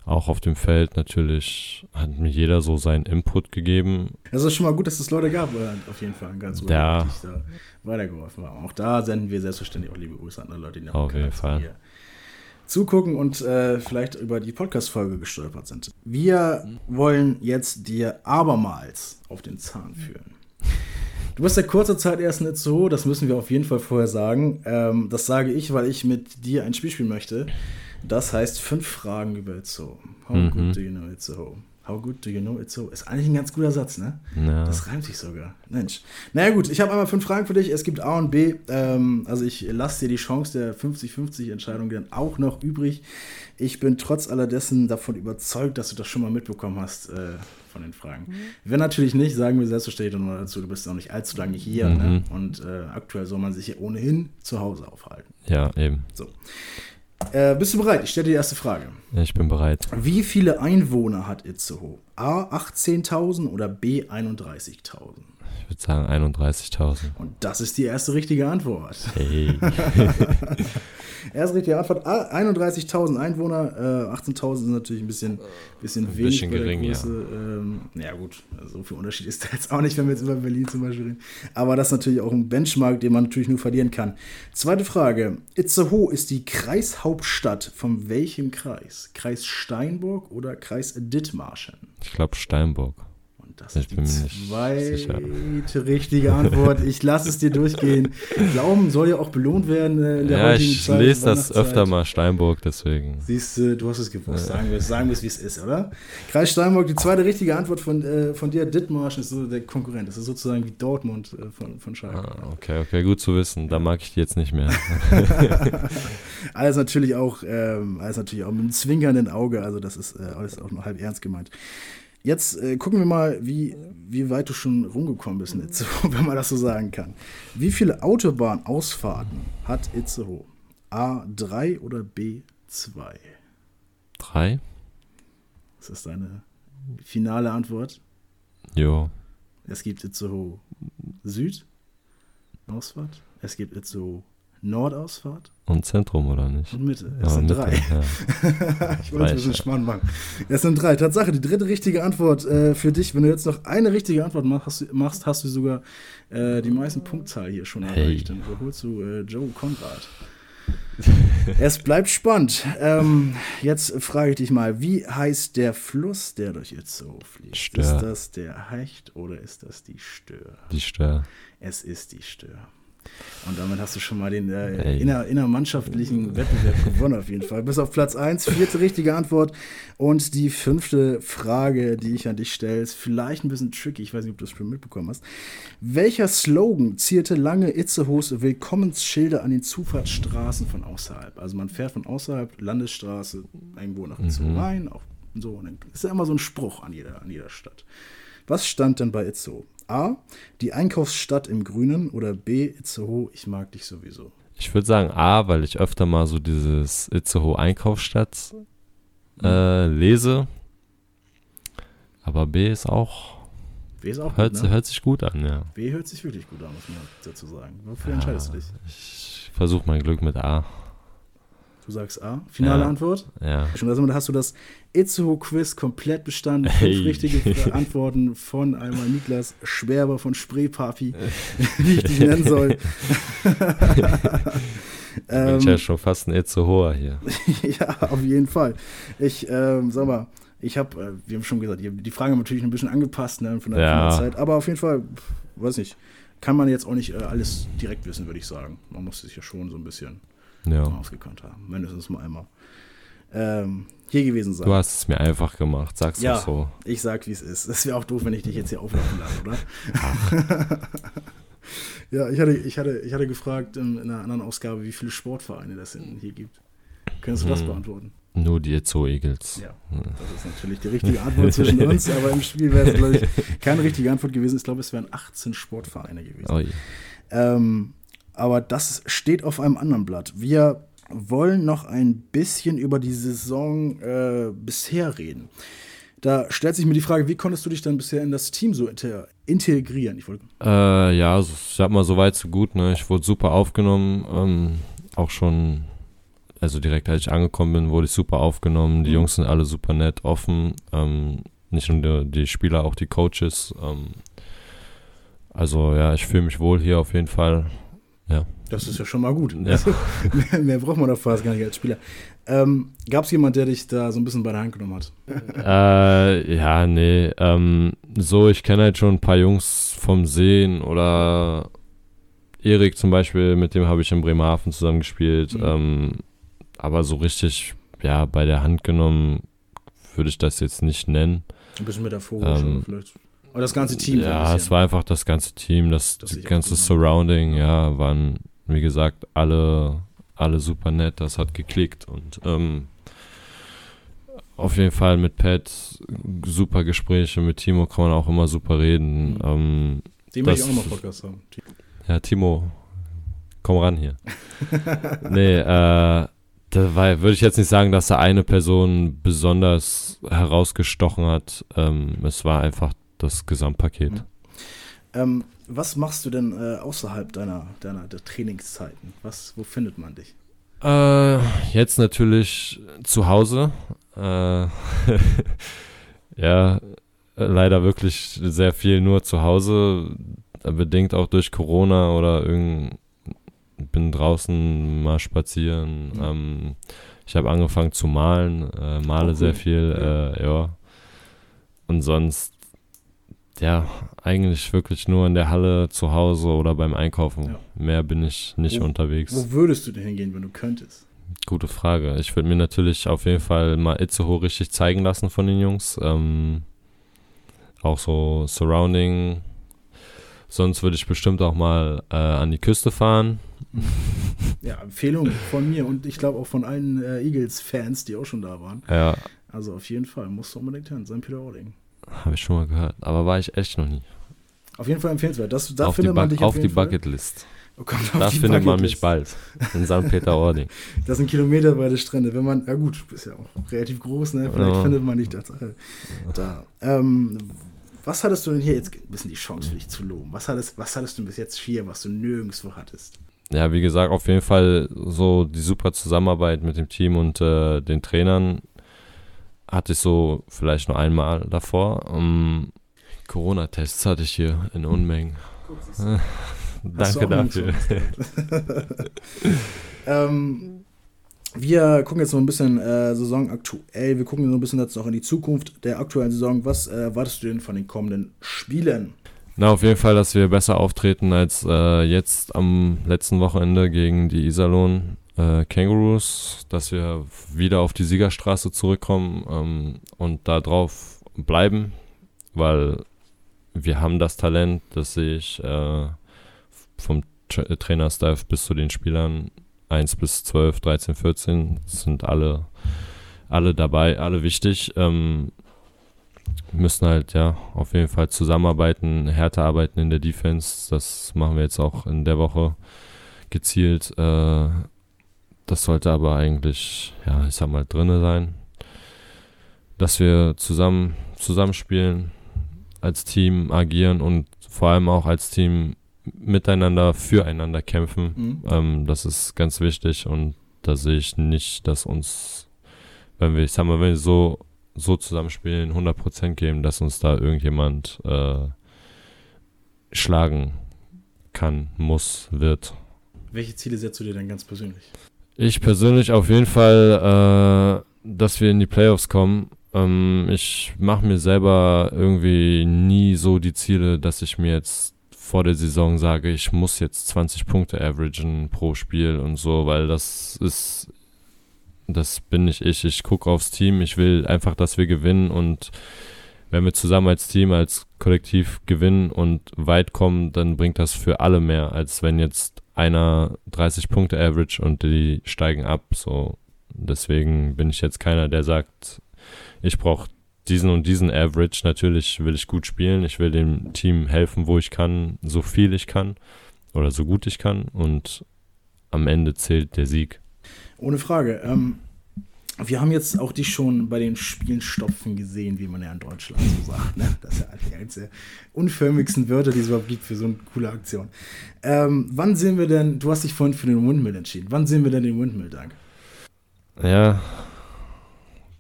auch auf dem Feld natürlich hat mir jeder so seinen Input gegeben. Also ist schon mal gut, dass es Leute gab, auf jeden Fall in Karlsruhe, Ja. die da weitergeholfen haben. Auch da senden wir selbstverständlich auch liebe Grüße an alle Leute, die nach Auf jeden Fall. hier zugucken und äh, vielleicht über die Podcast-Folge gestolpert sind. Wir wollen jetzt dir abermals auf den Zahn führen. Du bist seit kurzer Zeit erst in Itzehoe, das müssen wir auf jeden Fall vorher sagen. Ähm, das sage ich, weil ich mit dir ein Spiel spielen möchte. Das heißt fünf Fragen über Itzehoe. How Mhm. good do you know Itzehoe? How good do you know it's so? Ist eigentlich ein ganz guter Satz, ne? Ja. Das reimt sich sogar. Mensch. Naja, gut, ich habe einmal fünf Fragen für dich. Es gibt A und B. Ähm, also, ich lasse dir die Chance der 50-50-Entscheidung dann auch noch übrig. Ich bin trotz alledessen davon überzeugt, dass du das schon mal mitbekommen hast äh, von den Fragen. Wenn natürlich nicht, sagen wir selbstverständlich nochmal dazu, du bist noch nicht allzu lange hier. Mhm. Ne? Und äh, aktuell soll man sich hier ohnehin zu Hause aufhalten. ja, eben. So. Äh, bist du bereit? Ich stelle dir die erste Frage. Ich bin bereit. Wie viele Einwohner hat Itzehoe? A 18.000 oder B 31.000? Ich würde sagen 31.000. Und das ist die erste richtige Antwort. Hey. Erste richtige Antwort: A, 31.000 Einwohner. Äh, 18.000 sind natürlich ein bisschen, bisschen Ein wenig bisschen gering, ja. Ähm, ja, gut, so viel Unterschied ist da jetzt auch nicht, wenn wir jetzt über Berlin zum Beispiel reden. Aber das ist natürlich auch ein Benchmark, den man natürlich nur verlieren kann. Zweite Frage: Itzehoe ist die Kreishauptstadt von welchem Kreis? Kreis Steinburg oder Kreis Dithmarschen? Ich glaube Steinburg. Das Ich ist die zweite richtige Antwort. Ich lasse es dir durchgehen. Glauben soll ja auch belohnt werden äh, in der Ja, heutigen ich Zeit. lese das öfter mal Steinburg, deswegen. Siehst du, du hast es gewusst. Sagen wir es, sagen wir es, wie es ist, oder? Kreis Steinburg, die zweite richtige Antwort von, äh, von dir. Dithmarschen ist so der Konkurrent. Das ist sozusagen wie Dortmund äh, von, von Schalke. Ah, okay, okay, gut zu wissen. Da mag ich die jetzt nicht mehr. Alles natürlich auch, ähm, alles natürlich auch mit einem zwinkernden Auge. Also das ist äh, alles auch noch halb ernst gemeint. Jetzt äh, gucken wir mal, wie, wie weit du schon rumgekommen bist in Itzehoe, wenn man das so sagen kann. Wie viele Autobahnausfahrten hat Itzehoe? A3 oder B2? Drei? Das ist deine finale Antwort. Jo. Es gibt Itzehoe Süd Ausfahrt. Es gibt Itzehoe Nordausfahrt Und Zentrum, oder nicht? und Mitte. Es Ja, sind Mitte, drei. Ja. Ich wollte es ein bisschen spannend machen. Es sind drei. Tatsache, die dritte richtige Antwort äh, für dich. Wenn du jetzt noch eine richtige Antwort machst, hast du, machst, hast du sogar äh, die meisten Punktzahl hier schon Hey. erreicht. Dann überholst du äh, Joe Konrad. es bleibt spannend. Ähm, jetzt frage ich dich mal, wie heißt der Fluss, der durch Itzehoe fließt? Stör. Ist das der Hecht oder ist das die Stör? Die Stör. Es ist die Stör. Und damit hast du schon mal den äh, inner, innermannschaftlichen Wettbewerb gewonnen, auf jeden Fall. Bis auf Platz 1, vierte richtige Antwort. Und die fünfte Frage, die ich an dich stelle, ist vielleicht ein bisschen tricky. Ich weiß nicht, ob du das schon mitbekommen hast. Welcher Slogan zierte lange Itzehoes Willkommensschilder an den Zufahrtsstraßen von außerhalb? Also man fährt von außerhalb, Landesstraße, irgendwo nach Itzehoe rein. Auch so. Und dann ist ja immer so ein Spruch an jeder, an jeder Stadt. Was stand denn bei Itzehoe? A. Die Einkaufsstadt im Grünen oder B. Itzehoe, ich mag dich sowieso. Ich würde sagen A, weil ich öfter mal so dieses Itzehoe Einkaufsstadt äh, lese. Aber B ist auch, B ist auch hört, gut, ne? hört sich gut an, ja. B hört sich wirklich gut an, muss man dazu sagen. Wofür entscheidest du dich? Ich versuche mein Glück mit A. Du sagst A. Finale Ja. Antwort? Ja. Schon da hast du das Itzehoe-Quiz komplett bestanden. Fünf Hey. richtige Antworten von einmal Niklas Schwerber von Spreepapi, wie ich dich nennen soll. Bin ich ja schon fast ein Itzehoer hier. ja, auf jeden Fall. Ich, ähm, sag mal, ich habe, äh, wir haben schon gesagt, die Fragen haben natürlich ein bisschen angepasst ne, von, der, Ja. von der Zeit, aber auf jeden Fall, pf, weiß nicht, kann man jetzt auch nicht äh, alles direkt wissen, würde ich sagen. Man muss sich ja schon so ein bisschen Ja. ausgekannt haben, mindestens mal einmal. Ähm, hier gewesen sein. Du hast es mir einfach gemacht, sag's Ja. doch so. Ich sag, wie es ist. Es wäre auch doof, wenn ich dich jetzt hier auflaufen lasse, oder? ja, ich hatte, ich, hatte, ich hatte gefragt in, in einer anderen Ausgabe, wie viele Sportvereine das hier gibt. Könntest du das Hm. beantworten? Nur die Itzehoe Eagles. Ja, das ist natürlich die richtige Antwort zwischen uns, aber im Spiel wäre es, glaube ich, keine richtige Antwort gewesen. Ich glaube, es wären 18 Sportvereine gewesen. Ähm, aber das steht auf einem anderen Blatt. Wir wollen noch ein bisschen über die Saison äh, bisher reden. Da stellt sich mir die Frage, wie konntest du dich dann bisher in das Team so integrieren? Ich wollte, Äh, ja, ich sag mal, so weit, so gut. Ne? Ich wurde super aufgenommen. Ähm, auch schon, also direkt als ich angekommen bin, wurde ich super aufgenommen. Die Mhm. Jungs sind alle super nett, offen. Ähm, nicht nur die, die Spieler, auch die Coaches. Ähm, also ja, ich fühle mich wohl hier auf jeden Fall. Das ist ja schon mal gut. Ja. Also, mehr, mehr braucht man doch fast gar nicht als Spieler. Ähm, Gab es jemand, der dich da so ein bisschen bei der Hand genommen hat? äh, ja, nee. Ähm, so, ich kenne halt schon ein paar Jungs vom Sehen oder Erik zum Beispiel, mit dem habe ich in Bremerhaven zusammen gespielt. Mhm. Ähm, aber so richtig, ja, bei der Hand genommen würde ich das jetzt nicht nennen. Ein bisschen metaphorisch Ähm, vielleicht. Aber das ganze Team. so Ja, bisschen. es war einfach das ganze Team, das, Das ganze. Surrounding, ja, waren, wie gesagt, alle, alle super nett, das hat geklickt und ähm, auf jeden Fall mit Pat super Gespräche, mit Timo kann man auch immer super reden. Mhm. Ähm, Den will ich auch nochmal Podcast haben. ja, Timo, komm ran hier. nee, äh, da war, würde ich jetzt nicht sagen, dass da eine Person besonders herausgestochen hat. Ähm, es war einfach das Gesamtpaket. Mhm. Ähm, was machst du denn äh, außerhalb deiner, deiner Trainingszeiten? Was, wo findet man dich? Äh, jetzt natürlich zu Hause. Äh, ja, leider wirklich sehr viel nur zu Hause, bedingt auch durch Corona oder irgend bin draußen mal spazieren. Mhm. Ähm, ich habe angefangen zu malen, äh, male cool. sehr viel, äh, ja. Und sonst, ja, eigentlich wirklich nur in der Halle zu Hause oder beim Einkaufen. Ja. Mehr bin ich nicht Wo- unterwegs. Wo würdest du denn hingehen, wenn du könntest? Gute Frage. Ich würde mir natürlich auf jeden Fall mal Itzehoe richtig zeigen lassen von den Jungs. Ähm, auch so Surrounding. Sonst würde ich bestimmt auch mal äh, an die Küste fahren. Ja, Empfehlung von mir und ich glaube auch von allen äh, Eagles-Fans, die auch schon da waren. Ja, Also auf jeden Fall, musst du unbedingt hin, St. Peter-Ording. Habe ich schon mal gehört. Aber war ich echt noch nie. Auf jeden Fall empfehlenswert. Das, da auf die, findet man dich auf auf die. Bucketlist. Oh, Da findet man mich bald. In St. Peter-Ording. Das sind Kilometer bei der Strände. Wenn man, ja gut, du bist ja auch relativ groß, ne? Vielleicht Ja. findet man dich das äh, da. Ähm, was hattest du denn hier jetzt ein bisschen die Chance für dich zu loben? Was hattest, was hattest du bis jetzt hier, was du nirgendwo hattest? Ja, wie gesagt, auf jeden Fall so die super Zusammenarbeit mit dem Team und äh, den Trainern hatte ich so vielleicht nur einmal davor. Ähm, Corona-Tests hatte ich hier in Unmengen. Du Danke auch dafür. ähm, wir gucken jetzt noch ein bisschen äh, Saison aktuell. Wir gucken noch ein bisschen jetzt noch in die Zukunft der aktuellen Saison. Was äh, erwartest du denn von den kommenden Spielen? Na, auf jeden Fall, dass wir besser auftreten als äh, jetzt am letzten Wochenende gegen die Iserlohn äh, Kangaroos, dass wir wieder auf die Siegerstraße zurückkommen ähm, und da drauf bleiben, weil wir haben das Talent, das sehe ich äh, vom Tra Trainerstaff bis zu den Spielern 1 bis 12, 13, 14 sind alle, alle dabei, alle wichtig. Ähm, müssen halt ja auf jeden Fall zusammenarbeiten, härter arbeiten in der Defense. Das machen wir jetzt auch in der Woche gezielt. Äh, das sollte aber eigentlich, ja, ich sag mal, drinne sein. Dass wir zusammen zusammenspielen, als Team agieren und vor allem auch als Team miteinander, füreinander kämpfen. Mhm. Ähm, das ist ganz wichtig und da sehe ich nicht, dass uns, wenn wir, ich sag mal, wenn wir so, so zusammenspielen, 100% geben, dass uns da irgendjemand äh, schlagen kann, muss, wird. Welche Ziele setzt du dir denn ganz persönlich? Ich persönlich auf jeden Fall, äh, dass wir in die Playoffs kommen. Ähm, ich mache mir selber irgendwie nie so die Ziele, dass ich mir jetzt vor der Saison sage, ich muss jetzt 20 Punkte averagen pro Spiel und so, weil das ist, das bin nicht ich. Ich gucke aufs Team, ich will einfach, dass wir gewinnen und wenn wir zusammen als Team, als Kollektiv gewinnen und weit kommen, dann bringt das für alle mehr, als wenn jetzt einer 30 Punkte average und die steigen ab. So, deswegen bin ich jetzt keiner, der sagt, ich brauche diesen und diesen Average. Natürlich will ich gut spielen, ich will dem Team helfen, wo ich kann, so viel ich kann oder so gut ich kann und am Ende zählt der Sieg. Ohne Frage. Ähm, wir haben jetzt auch dich schon bei den Spielen stopfen gesehen, wie man ja in Deutschland so sagt. Ne? Das ist ja eigentlich eines der unförmigsten Wörter, die es überhaupt gibt für so eine coole Aktion. Ähm, wann sehen wir denn, du hast dich vorhin für den Windmill entschieden, wann sehen wir denn den Windmill, Dank? Ja,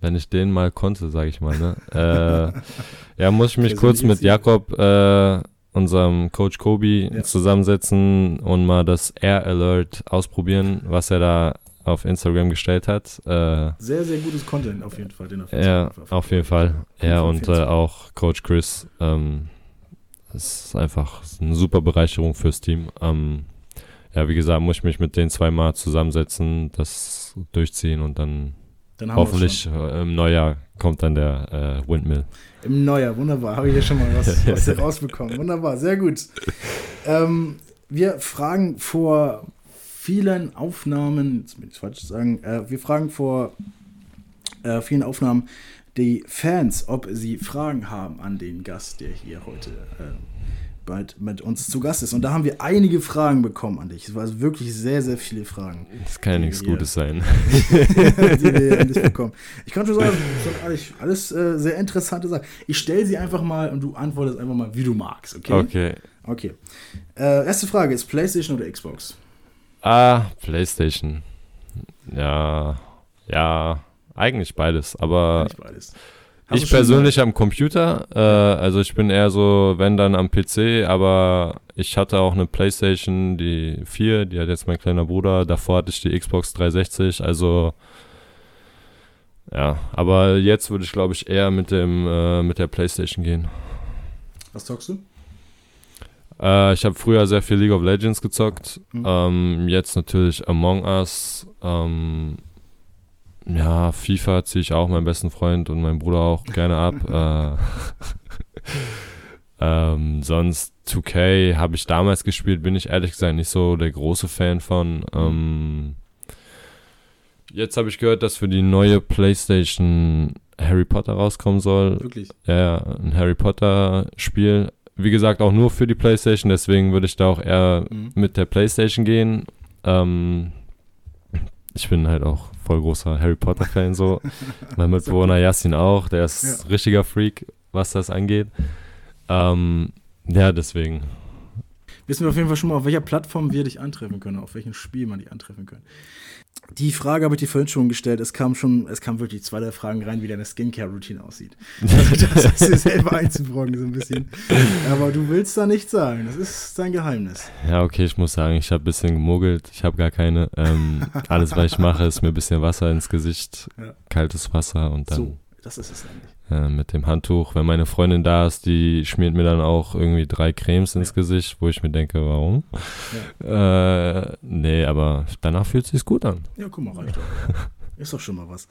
wenn ich den mal konnte, sage ich mal. Ne? äh, ja, muss ich mich kurz mit Jakob, äh, unserem Coach Kobi, Ja. zusammensetzen und mal das Air Alert ausprobieren, was er da auf Instagram gestellt hat. Äh, Sehr, sehr gutes Content auf jeden Fall. Den auf ja, Instagram auf jeden Fall. Ja, und äh, auch Coach Chris. Ähm, das ist einfach eine super Bereicherung fürs Team. Ähm, ja, wie gesagt, muss ich mich mit den zwei mal zusammensetzen, das durchziehen und dann Dann Hoffentlich äh, im Neujahr kommt dann der äh, Windmill. Im Neujahr, wunderbar. Habe ich hier schon mal was, was rausbekommen. Wunderbar, sehr gut. Ähm, wir fragen vor vielen Aufnahmen, jetzt will ich falsch sagen, äh, wir fragen vor äh, vielen Aufnahmen die Fans, ob sie Fragen haben an den Gast, der hier heute äh, bald mit uns zu Gast ist. Und da haben wir einige Fragen bekommen an dich. Es waren also wirklich sehr, sehr viele Fragen. Das kann ja nichts Gutes sein. die wir endlich bekommen. Ich kann schon sagen, alles, alles äh, sehr interessante Sachen. Ich stelle sie einfach mal und du antwortest einfach mal, wie du magst, okay? Okay. Okay. Äh, erste Frage ist PlayStation oder Xbox? Ah, PlayStation. Ja, ja, eigentlich beides. Aber Nicht beides. Ich persönlich am Computer, äh, also ich bin eher so, wenn dann am PC, aber ich hatte auch eine PlayStation, die 4, die hat jetzt mein kleiner Bruder, davor hatte ich die Xbox 360, also ja, aber jetzt würde ich glaube ich eher mit dem äh, mit der PlayStation gehen. Was zockst du? Äh, ich habe früher sehr viel League of Legends gezockt. Mhm. Ähm, jetzt natürlich Among Us. Ähm, ja, FIFA ziehe ich auch meinen besten Freund und meinen Bruder auch gerne ab. äh, ähm, sonst 2K habe ich damals gespielt, bin ich ehrlich gesagt nicht so der große Fan von. Ähm, jetzt habe ich gehört, dass für die neue PlayStation Harry Potter rauskommen soll. Wirklich? Ja, ja, ein Harry Potter Spiel. Wie gesagt, auch nur für die PlayStation, deswegen würde ich da auch eher Mhm. mit der PlayStation gehen. Ähm, ich bin halt auch voll großer Harry Potter Fan so. mein Mitbewohner Yassin auch, der ist Ja. richtiger Freak, was das angeht. Ähm, ja, deswegen. Wissen wir auf jeden Fall schon mal, auf welcher Plattform wir dich antreffen können, auf welchem Spiel man dich antreffen kann. Die Frage habe ich dir vorhin schon gestellt. Es kam schon, es kam wirklich zwei, drei Fragen rein, wie deine Skincare-Routine aussieht. Also das ist dir selber einzubrocken, so ein bisschen. Aber du willst da nichts sagen. Das ist dein Geheimnis. Ja, okay, ich muss sagen, ich habe ein bisschen gemogelt. Ich habe gar keine. Ähm, alles, was ich mache, ist mir ein bisschen Wasser ins Gesicht, Ja. kaltes Wasser und dann So, das ist es eigentlich. Äh, mit dem Handtuch. Wenn meine Freundin da ist, die schmiert mir dann auch irgendwie drei Cremes ins Ja. Gesicht, wo ich mir denke, warum? Äh, nee, aber danach fühlt es sich gut an. Ja, guck mal, reicht doch. Ist doch schon mal was.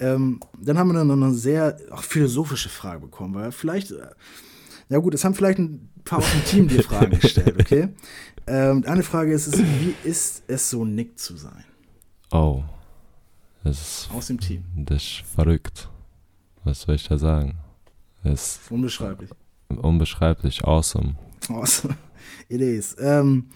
Ähm, dann haben wir dann noch eine sehr auch philosophische Frage bekommen, weil vielleicht, äh, ja gut, es haben vielleicht ein paar aus dem Team dir Fragen gestellt, okay? Ähm, eine Frage ist, ist, wie ist es so Nick zu sein? Oh, das ist, Aus dem Team. das ist verrückt. Was soll ich da sagen? Ist Unbeschreiblich. unbeschreiblich, awesome. Awesome. It is. Ähm,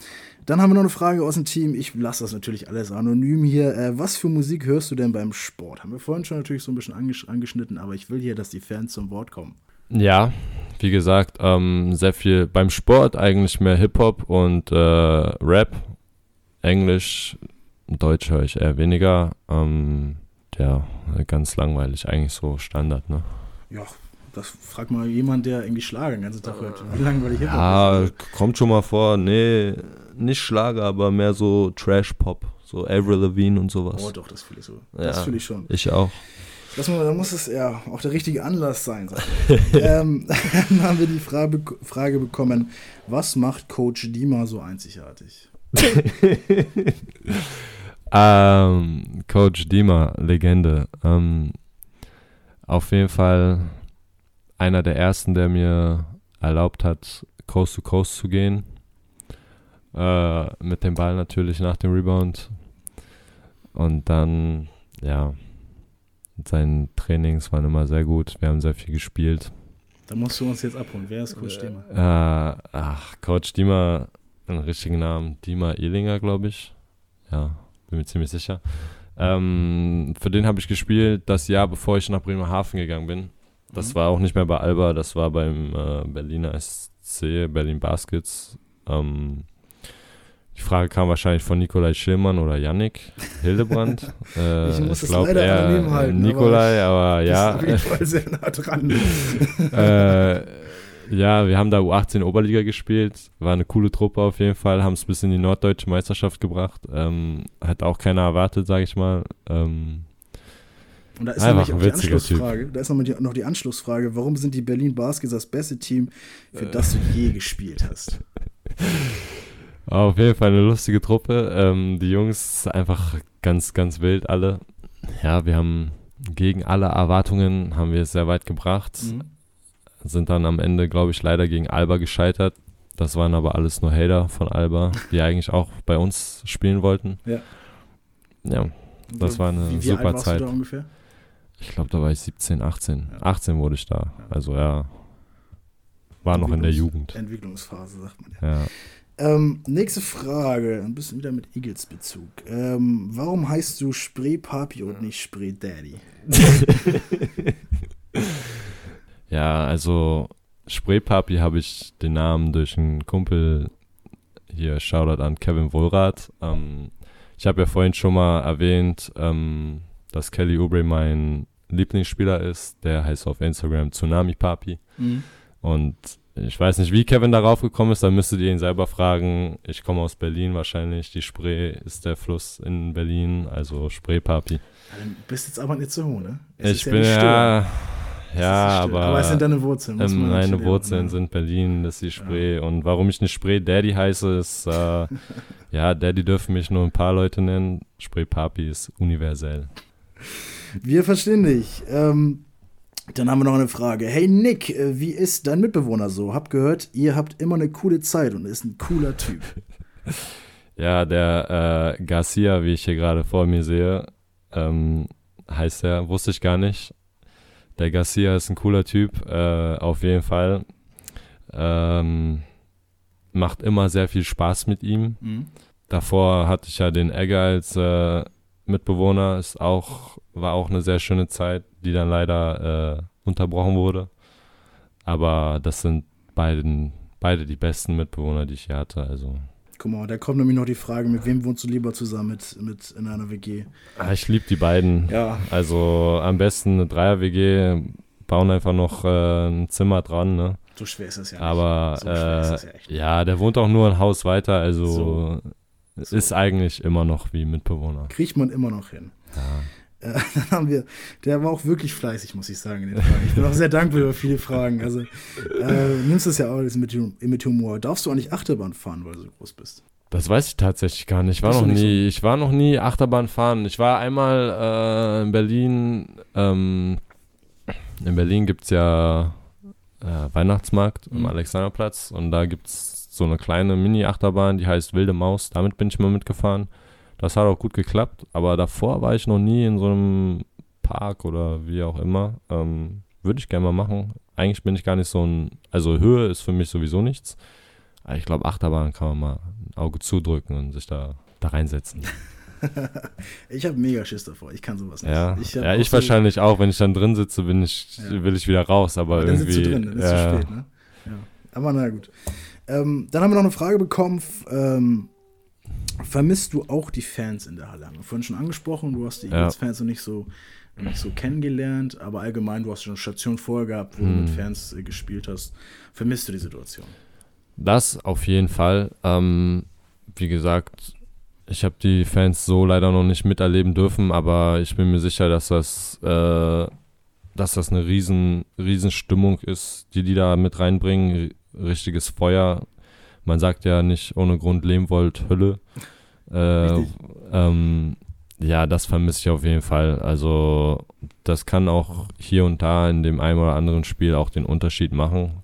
dann haben wir noch eine Frage aus dem Team. Ich lasse das natürlich alles anonym hier. Äh, was für Musik hörst du denn beim Sport? Haben wir vorhin schon natürlich so ein bisschen angesch angeschnitten, aber ich will hier, dass die Fans zum Wort kommen. Ja, wie gesagt, ähm, sehr viel beim Sport eigentlich mehr Hip-Hop und äh, Rap. Englisch, Deutsch höre ich eher weniger. Ähm, ja, ganz langweilig, eigentlich so Standard, ne? Ja, das fragt mal jemand, der irgendwie Schlager den ganzen Tag hört. Wie langweilig Hip-Hop Ja, ist. kommt schon mal vor. Nee, nicht Schlager, aber mehr so Trash-Pop. So Avril Lavigne und sowas. Oh, doch, das fühle ich so. Das Ja. fühle ich schon. Ich auch. Das muss, da muss es ja auch der richtige Anlass sein. ähm, dann haben wir die Frage, Frage bekommen, was macht Coach Dima so einzigartig? Ähm, Coach Dima, Legende. Ähm, auf jeden Fall einer der ersten, der mir erlaubt hat, Coast to Coast zu gehen. Äh, mit dem Ball natürlich nach dem Rebound. Und dann, ja, seine Trainings waren immer sehr gut. Wir haben sehr viel gespielt. Da musst du uns jetzt abholen. Wer ist Coach Dima? Äh, ach, Coach Dima, einen richtigen Namen, Dima Ehlinger, glaube ich. Ja, bin mir ziemlich sicher. Ähm, für den habe ich gespielt das Jahr, bevor ich nach Bremerhaven gegangen bin. Das Mhm. war auch nicht mehr bei Alba, das war beim äh, Berliner SC, Berlin Baskets. Ähm, die Frage kam wahrscheinlich von Nikolai Schillmann oder Yannick Hildebrand. äh, Ich muss es glaub leider eher anonym halten, Nikolai, aber, ja. Auf jeden Fall sehr nah dran. äh, ja, wir haben da U18 Oberliga gespielt. War eine coole Truppe auf jeden Fall. Haben es bis in die norddeutsche Meisterschaft gebracht. Ähm, hat auch keiner erwartet, sage ich mal. Ähm, Und da ist Einfach nämlich auch ein die Anschlussfrage. Da ist noch, die, noch die Anschlussfrage. Warum sind die Berlin Baskets das beste Team, für Äh. das du je gespielt hast? auf jeden Fall eine lustige Truppe. Ähm, die Jungs einfach ganz, ganz wild alle. Ja, wir haben gegen alle Erwartungen haben wir es sehr weit gebracht. Mhm. Sind dann am Ende, glaube ich, leider gegen Alba gescheitert. Das waren aber alles nur Hater von Alba, die eigentlich auch bei uns spielen wollten. Ja. Ja, Das war eine wie, wie super alt warst Zeit. Du da ungefähr? ich glaube, da war ich 17, 18. Ja. 18 wurde ich da. Ja. Also ja, war noch in der Jugend. Entwicklungsphase, sagt man ja. Ja. Ähm, nächste Frage, ein bisschen wieder mit Eagles-Bezug. Ähm, warum heißt du Spree Papi und nicht Spree Daddy? Ja, also Spraypapi habe ich den Namen durch einen Kumpel hier, Shoutout an Kevin Wohlrath. Ähm, ich habe ja vorhin schon mal erwähnt, ähm, dass Kelly Oubre mein Lieblingsspieler ist. Der heißt auf Instagram Tsunami Papi. Und ich weiß nicht, wie Kevin darauf gekommen ist, da müsstet ihr ihn selber fragen. Ich komme aus Berlin wahrscheinlich. Die Spree ist der Fluss in Berlin, also Spraypapi. Ja, Du bist jetzt aber nicht so ne? Es Ich ist bin ja, ist ja, aber, Aber es sind deine Wurzeln. ähm, meine Wurzeln ja. sind Berlin, das ist die Spree. Und warum ich nicht Spree Daddy heiße, ist, äh, ja, Daddy dürfen mich nur ein paar Leute nennen. Spree Papi ist universell. Wir verstehen dich. Ähm, dann haben wir noch eine Frage. Hey Nick, äh, wie ist dein Mitbewohner so? Hab gehört, ihr habt immer eine coole Zeit und ist ein cooler Typ. Ja, der äh, Garcia, wie ich hier gerade vor mir sehe, ähm, heißt er, wusste ich gar nicht. Der Garcia ist ein cooler Typ, äh, auf jeden Fall. Ähm, macht immer sehr viel Spaß mit ihm. Mhm. Davor hatte ich ja den Egger als äh, Mitbewohner. Ist auch, war auch eine sehr schöne Zeit, die dann leider äh, unterbrochen wurde. Aber das sind beiden, beide die besten Mitbewohner, die ich hier hatte. Also Guck mal, da kommt nämlich noch die Frage, mit wem wohnst du lieber zusammen mit, mit in einer WG? ah, ich liebe die beiden. Ja, Also am besten eine Dreier-WG, bauen einfach noch äh, ein Zimmer dran, ne? so schwer ist das ja Aber nicht. So ist das äh, ja echt. ja, der wohnt auch nur ein Haus weiter, also So. es So. ist eigentlich immer noch wie Mitbewohner. Kriegt man immer noch hin. Ja. Dann haben wir, der war auch wirklich fleißig, muss ich sagen, in den Fragen. Ich bin auch sehr dankbar über viele Fragen. Also, äh, nimmst das ja alles mit, mit Humor. Darfst du auch nicht Achterbahn fahren, weil du so groß bist? Das weiß ich tatsächlich gar nicht. Ich war noch nie, ich war noch nie Achterbahn fahren. Ich war einmal äh, in Berlin. Ähm, in Berlin gibt es ja äh, Weihnachtsmarkt Mhm. am Alexanderplatz und da gibt es so eine kleine Mini-Achterbahn, die heißt Wilde Maus. Damit bin ich mal mitgefahren. Das hat auch gut geklappt, aber davor war ich noch nie in so einem Park oder wie auch immer. Ähm, Würde ich gerne mal machen. Eigentlich bin ich gar nicht so ein, also Höhe ist für mich sowieso nichts. Aber ich glaube, Achterbahn kann man mal ein Auge zudrücken und sich da, da reinsetzen. Ich habe mega Schiss davor. Ich kann sowas nicht. Ja, ich, ja, ich so- wahrscheinlich auch. Wenn ich dann drin sitze, bin ich, Ja. will ich wieder raus. Aber, Aber dann irgendwie. sitzt du drin, dann ja, zu spät, ne? Ja. Aber na gut. Ähm, dann haben wir noch eine Frage bekommen. Ähm, vermisst du auch die Fans in der Halle? Haben wir vorhin schon angesprochen, du hast die Ja. Eagles-Fans noch nicht so, nicht so kennengelernt, aber allgemein, du hast schon eine Station vorher gehabt, wo du Hm. mit Fans äh, gespielt hast. Vermisst du die Situation? Das auf jeden Fall. Ähm, wie gesagt, ich habe die Fans so leider noch nicht miterleben dürfen, aber ich bin mir sicher, dass das, äh, dass das eine riesen, riesen Stimmung ist, die die da mit reinbringen. Richtiges Feuer. Man sagt ja nicht ohne Grund Lehmwold Hölle. Äh, ähm, ja, das vermisse ich auf jeden Fall. Also das kann auch hier und da in dem einen oder anderen Spiel auch den Unterschied machen.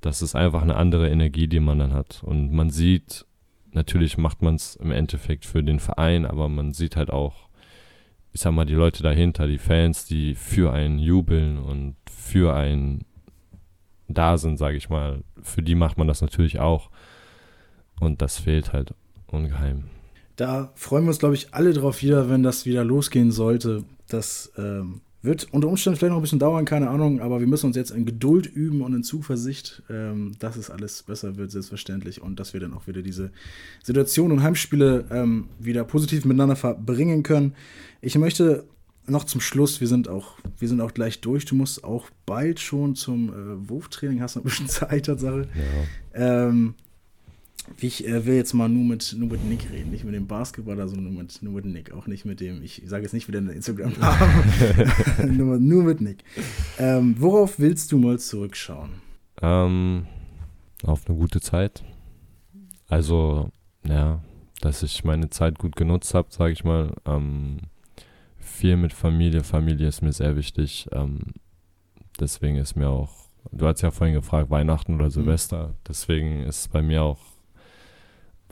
Das ist einfach eine andere Energie, die man dann hat. Und man sieht, natürlich macht man es im Endeffekt für den Verein, aber man sieht halt auch, ich sag mal, die Leute dahinter, die Fans, die für einen jubeln und für einen da sind, sage ich mal. Für die macht man das natürlich auch. Und das fehlt halt ungeheim. Da freuen wir uns, glaube ich, alle drauf wieder, wenn das wieder losgehen sollte. Das ähm, wird unter Umständen vielleicht noch ein bisschen dauern, keine Ahnung, aber wir müssen uns jetzt in Geduld üben und in Zuversicht, ähm, dass es alles besser wird, selbstverständlich, und dass wir dann auch wieder diese Situation und Heimspiele ähm, wieder positiv miteinander verbringen können. Ich möchte noch zum Schluss, wir sind auch, wir sind auch gleich durch. Du musst auch bald schon zum äh, Wurftraining, hast noch ein bisschen Zeit, Tatsache. Ja. Ähm, ich äh, will jetzt mal nur mit, nur mit Nick reden, nicht mit dem Basketballer, sondern nur mit, nur mit Nick, auch nicht mit dem, ich sage jetzt nicht wieder eine Instagram-Namen, nur, nur mit Nick. Ähm, worauf willst du mal zurückschauen? Ähm, auf eine gute Zeit. Also, ja, dass ich meine Zeit gut genutzt habe, sage ich mal. Ähm, viel mit Familie. Familie ist mir sehr wichtig. Ähm, deswegen ist mir auch, du hast ja vorhin gefragt, Weihnachten oder Silvester. Mhm. Deswegen ist bei mir auch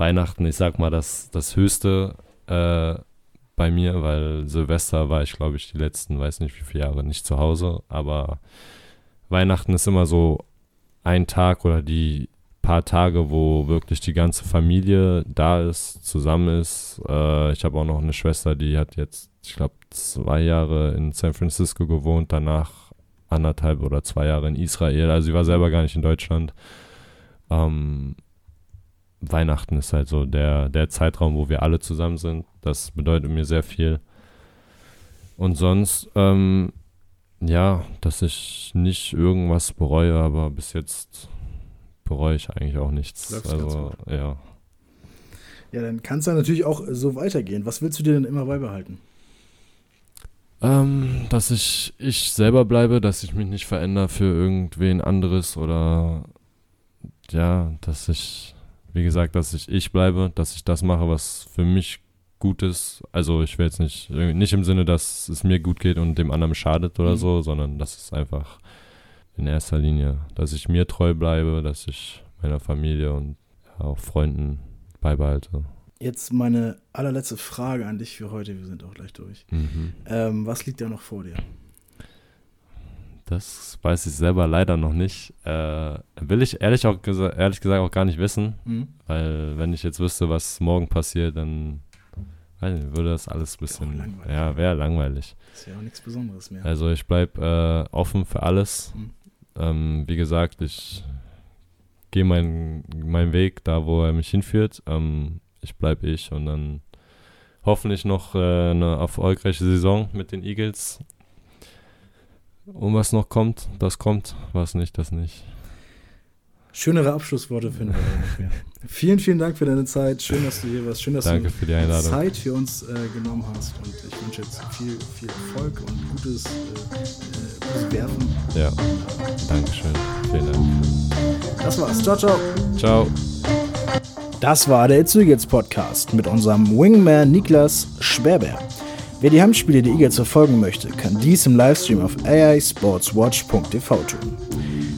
Weihnachten, ich sag mal, das, das Höchste äh, bei mir, weil Silvester war ich, glaube ich, die letzten, weiß nicht wie viele Jahre nicht zu Hause. Aber Weihnachten ist immer so ein Tag oder die paar Tage, wo wirklich die ganze Familie da ist, zusammen ist. Äh, ich habe auch noch eine Schwester, die hat jetzt, ich glaube, zwei Jahre in San Francisco gewohnt, danach anderthalb oder zwei Jahre in Israel. Also sie war selber gar nicht in Deutschland. Ähm, Weihnachten ist halt so der, der Zeitraum, wo wir alle zusammen sind. Das bedeutet mir sehr viel. Und sonst, ähm, ja, dass ich nicht irgendwas bereue, aber bis jetzt bereue ich eigentlich auch nichts. Also, ja. Ja, dann kann es ja natürlich auch so weitergehen. Was willst du dir denn immer beibehalten? Ähm, dass ich ich selber bleibe, dass ich mich nicht verändere für irgendwen anderes oder ja, dass ich, wie gesagt, dass ich ich bleibe, dass ich das mache, was für mich gut ist. Also ich will jetzt nicht, nicht im Sinne, dass es mir gut geht und dem anderen schadet oder mhm. so, sondern dass es einfach in erster Linie, dass ich mir treu bleibe, dass ich meiner Familie und auch Freunden beibehalte. Jetzt meine allerletzte Frage an dich für heute. Wir sind auch gleich durch. Mhm. Ähm, was liegt da noch vor dir? Das weiß ich selber leider noch nicht. Äh, will ich ehrlich, auch ehrlich gesagt auch gar nicht wissen, mhm. weil wenn ich jetzt wüsste, was morgen passiert, dann nicht, würde das alles ein bisschen, ja, wäre langweilig. Ist ja auch nichts Besonderes mehr. Also ich bleibe äh, offen für alles. Mhm. Ähm, wie gesagt, ich gehe meinen mein Weg da, wo er mich hinführt. Ähm, ich bleibe ich und dann hoffentlich noch äh, eine erfolgreiche Saison mit den Eagles. Und was noch kommt, das kommt. Was nicht, das nicht. Schönere Abschlussworte finden wir nicht mehr. Vielen, vielen Dank für deine Zeit. Schön, dass du hier warst. Schön, dass Danke du für die Einladung. Zeit für uns äh, genommen hast. Und ich wünsche jetzt viel, viel Erfolg und gutes, äh, äh, gutes Werfen. Ja, Dankeschön. Vielen Dank. Das war's. Ciao, ciao. Ciao. Das war der It's Eagles Podcast mit unserem Wingman Niklas Sperber. Wer die Heimspiele der Eagles verfolgen möchte, kann dies im Livestream auf aisportswatch.tv tun.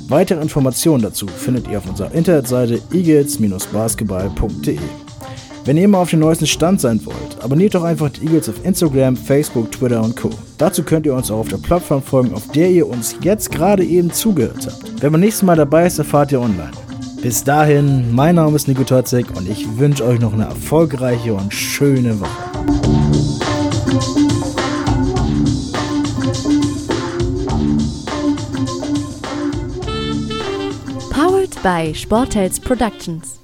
Weitere Informationen dazu findet ihr auf unserer Internetseite eagles-basketball.de. Wenn ihr immer auf dem neuesten Stand sein wollt, abonniert doch einfach die Eagles auf Instagram, Facebook, Twitter und Co. Dazu könnt ihr uns auch auf der Plattform folgen, auf der ihr uns jetzt gerade eben zugehört habt. Wenn man nächstes Mal dabei ist, erfahrt ihr online. Bis dahin, mein Name ist Nico Totzek und ich wünsche euch noch eine erfolgreiche und schöne Woche. Powered by Sportels Productions.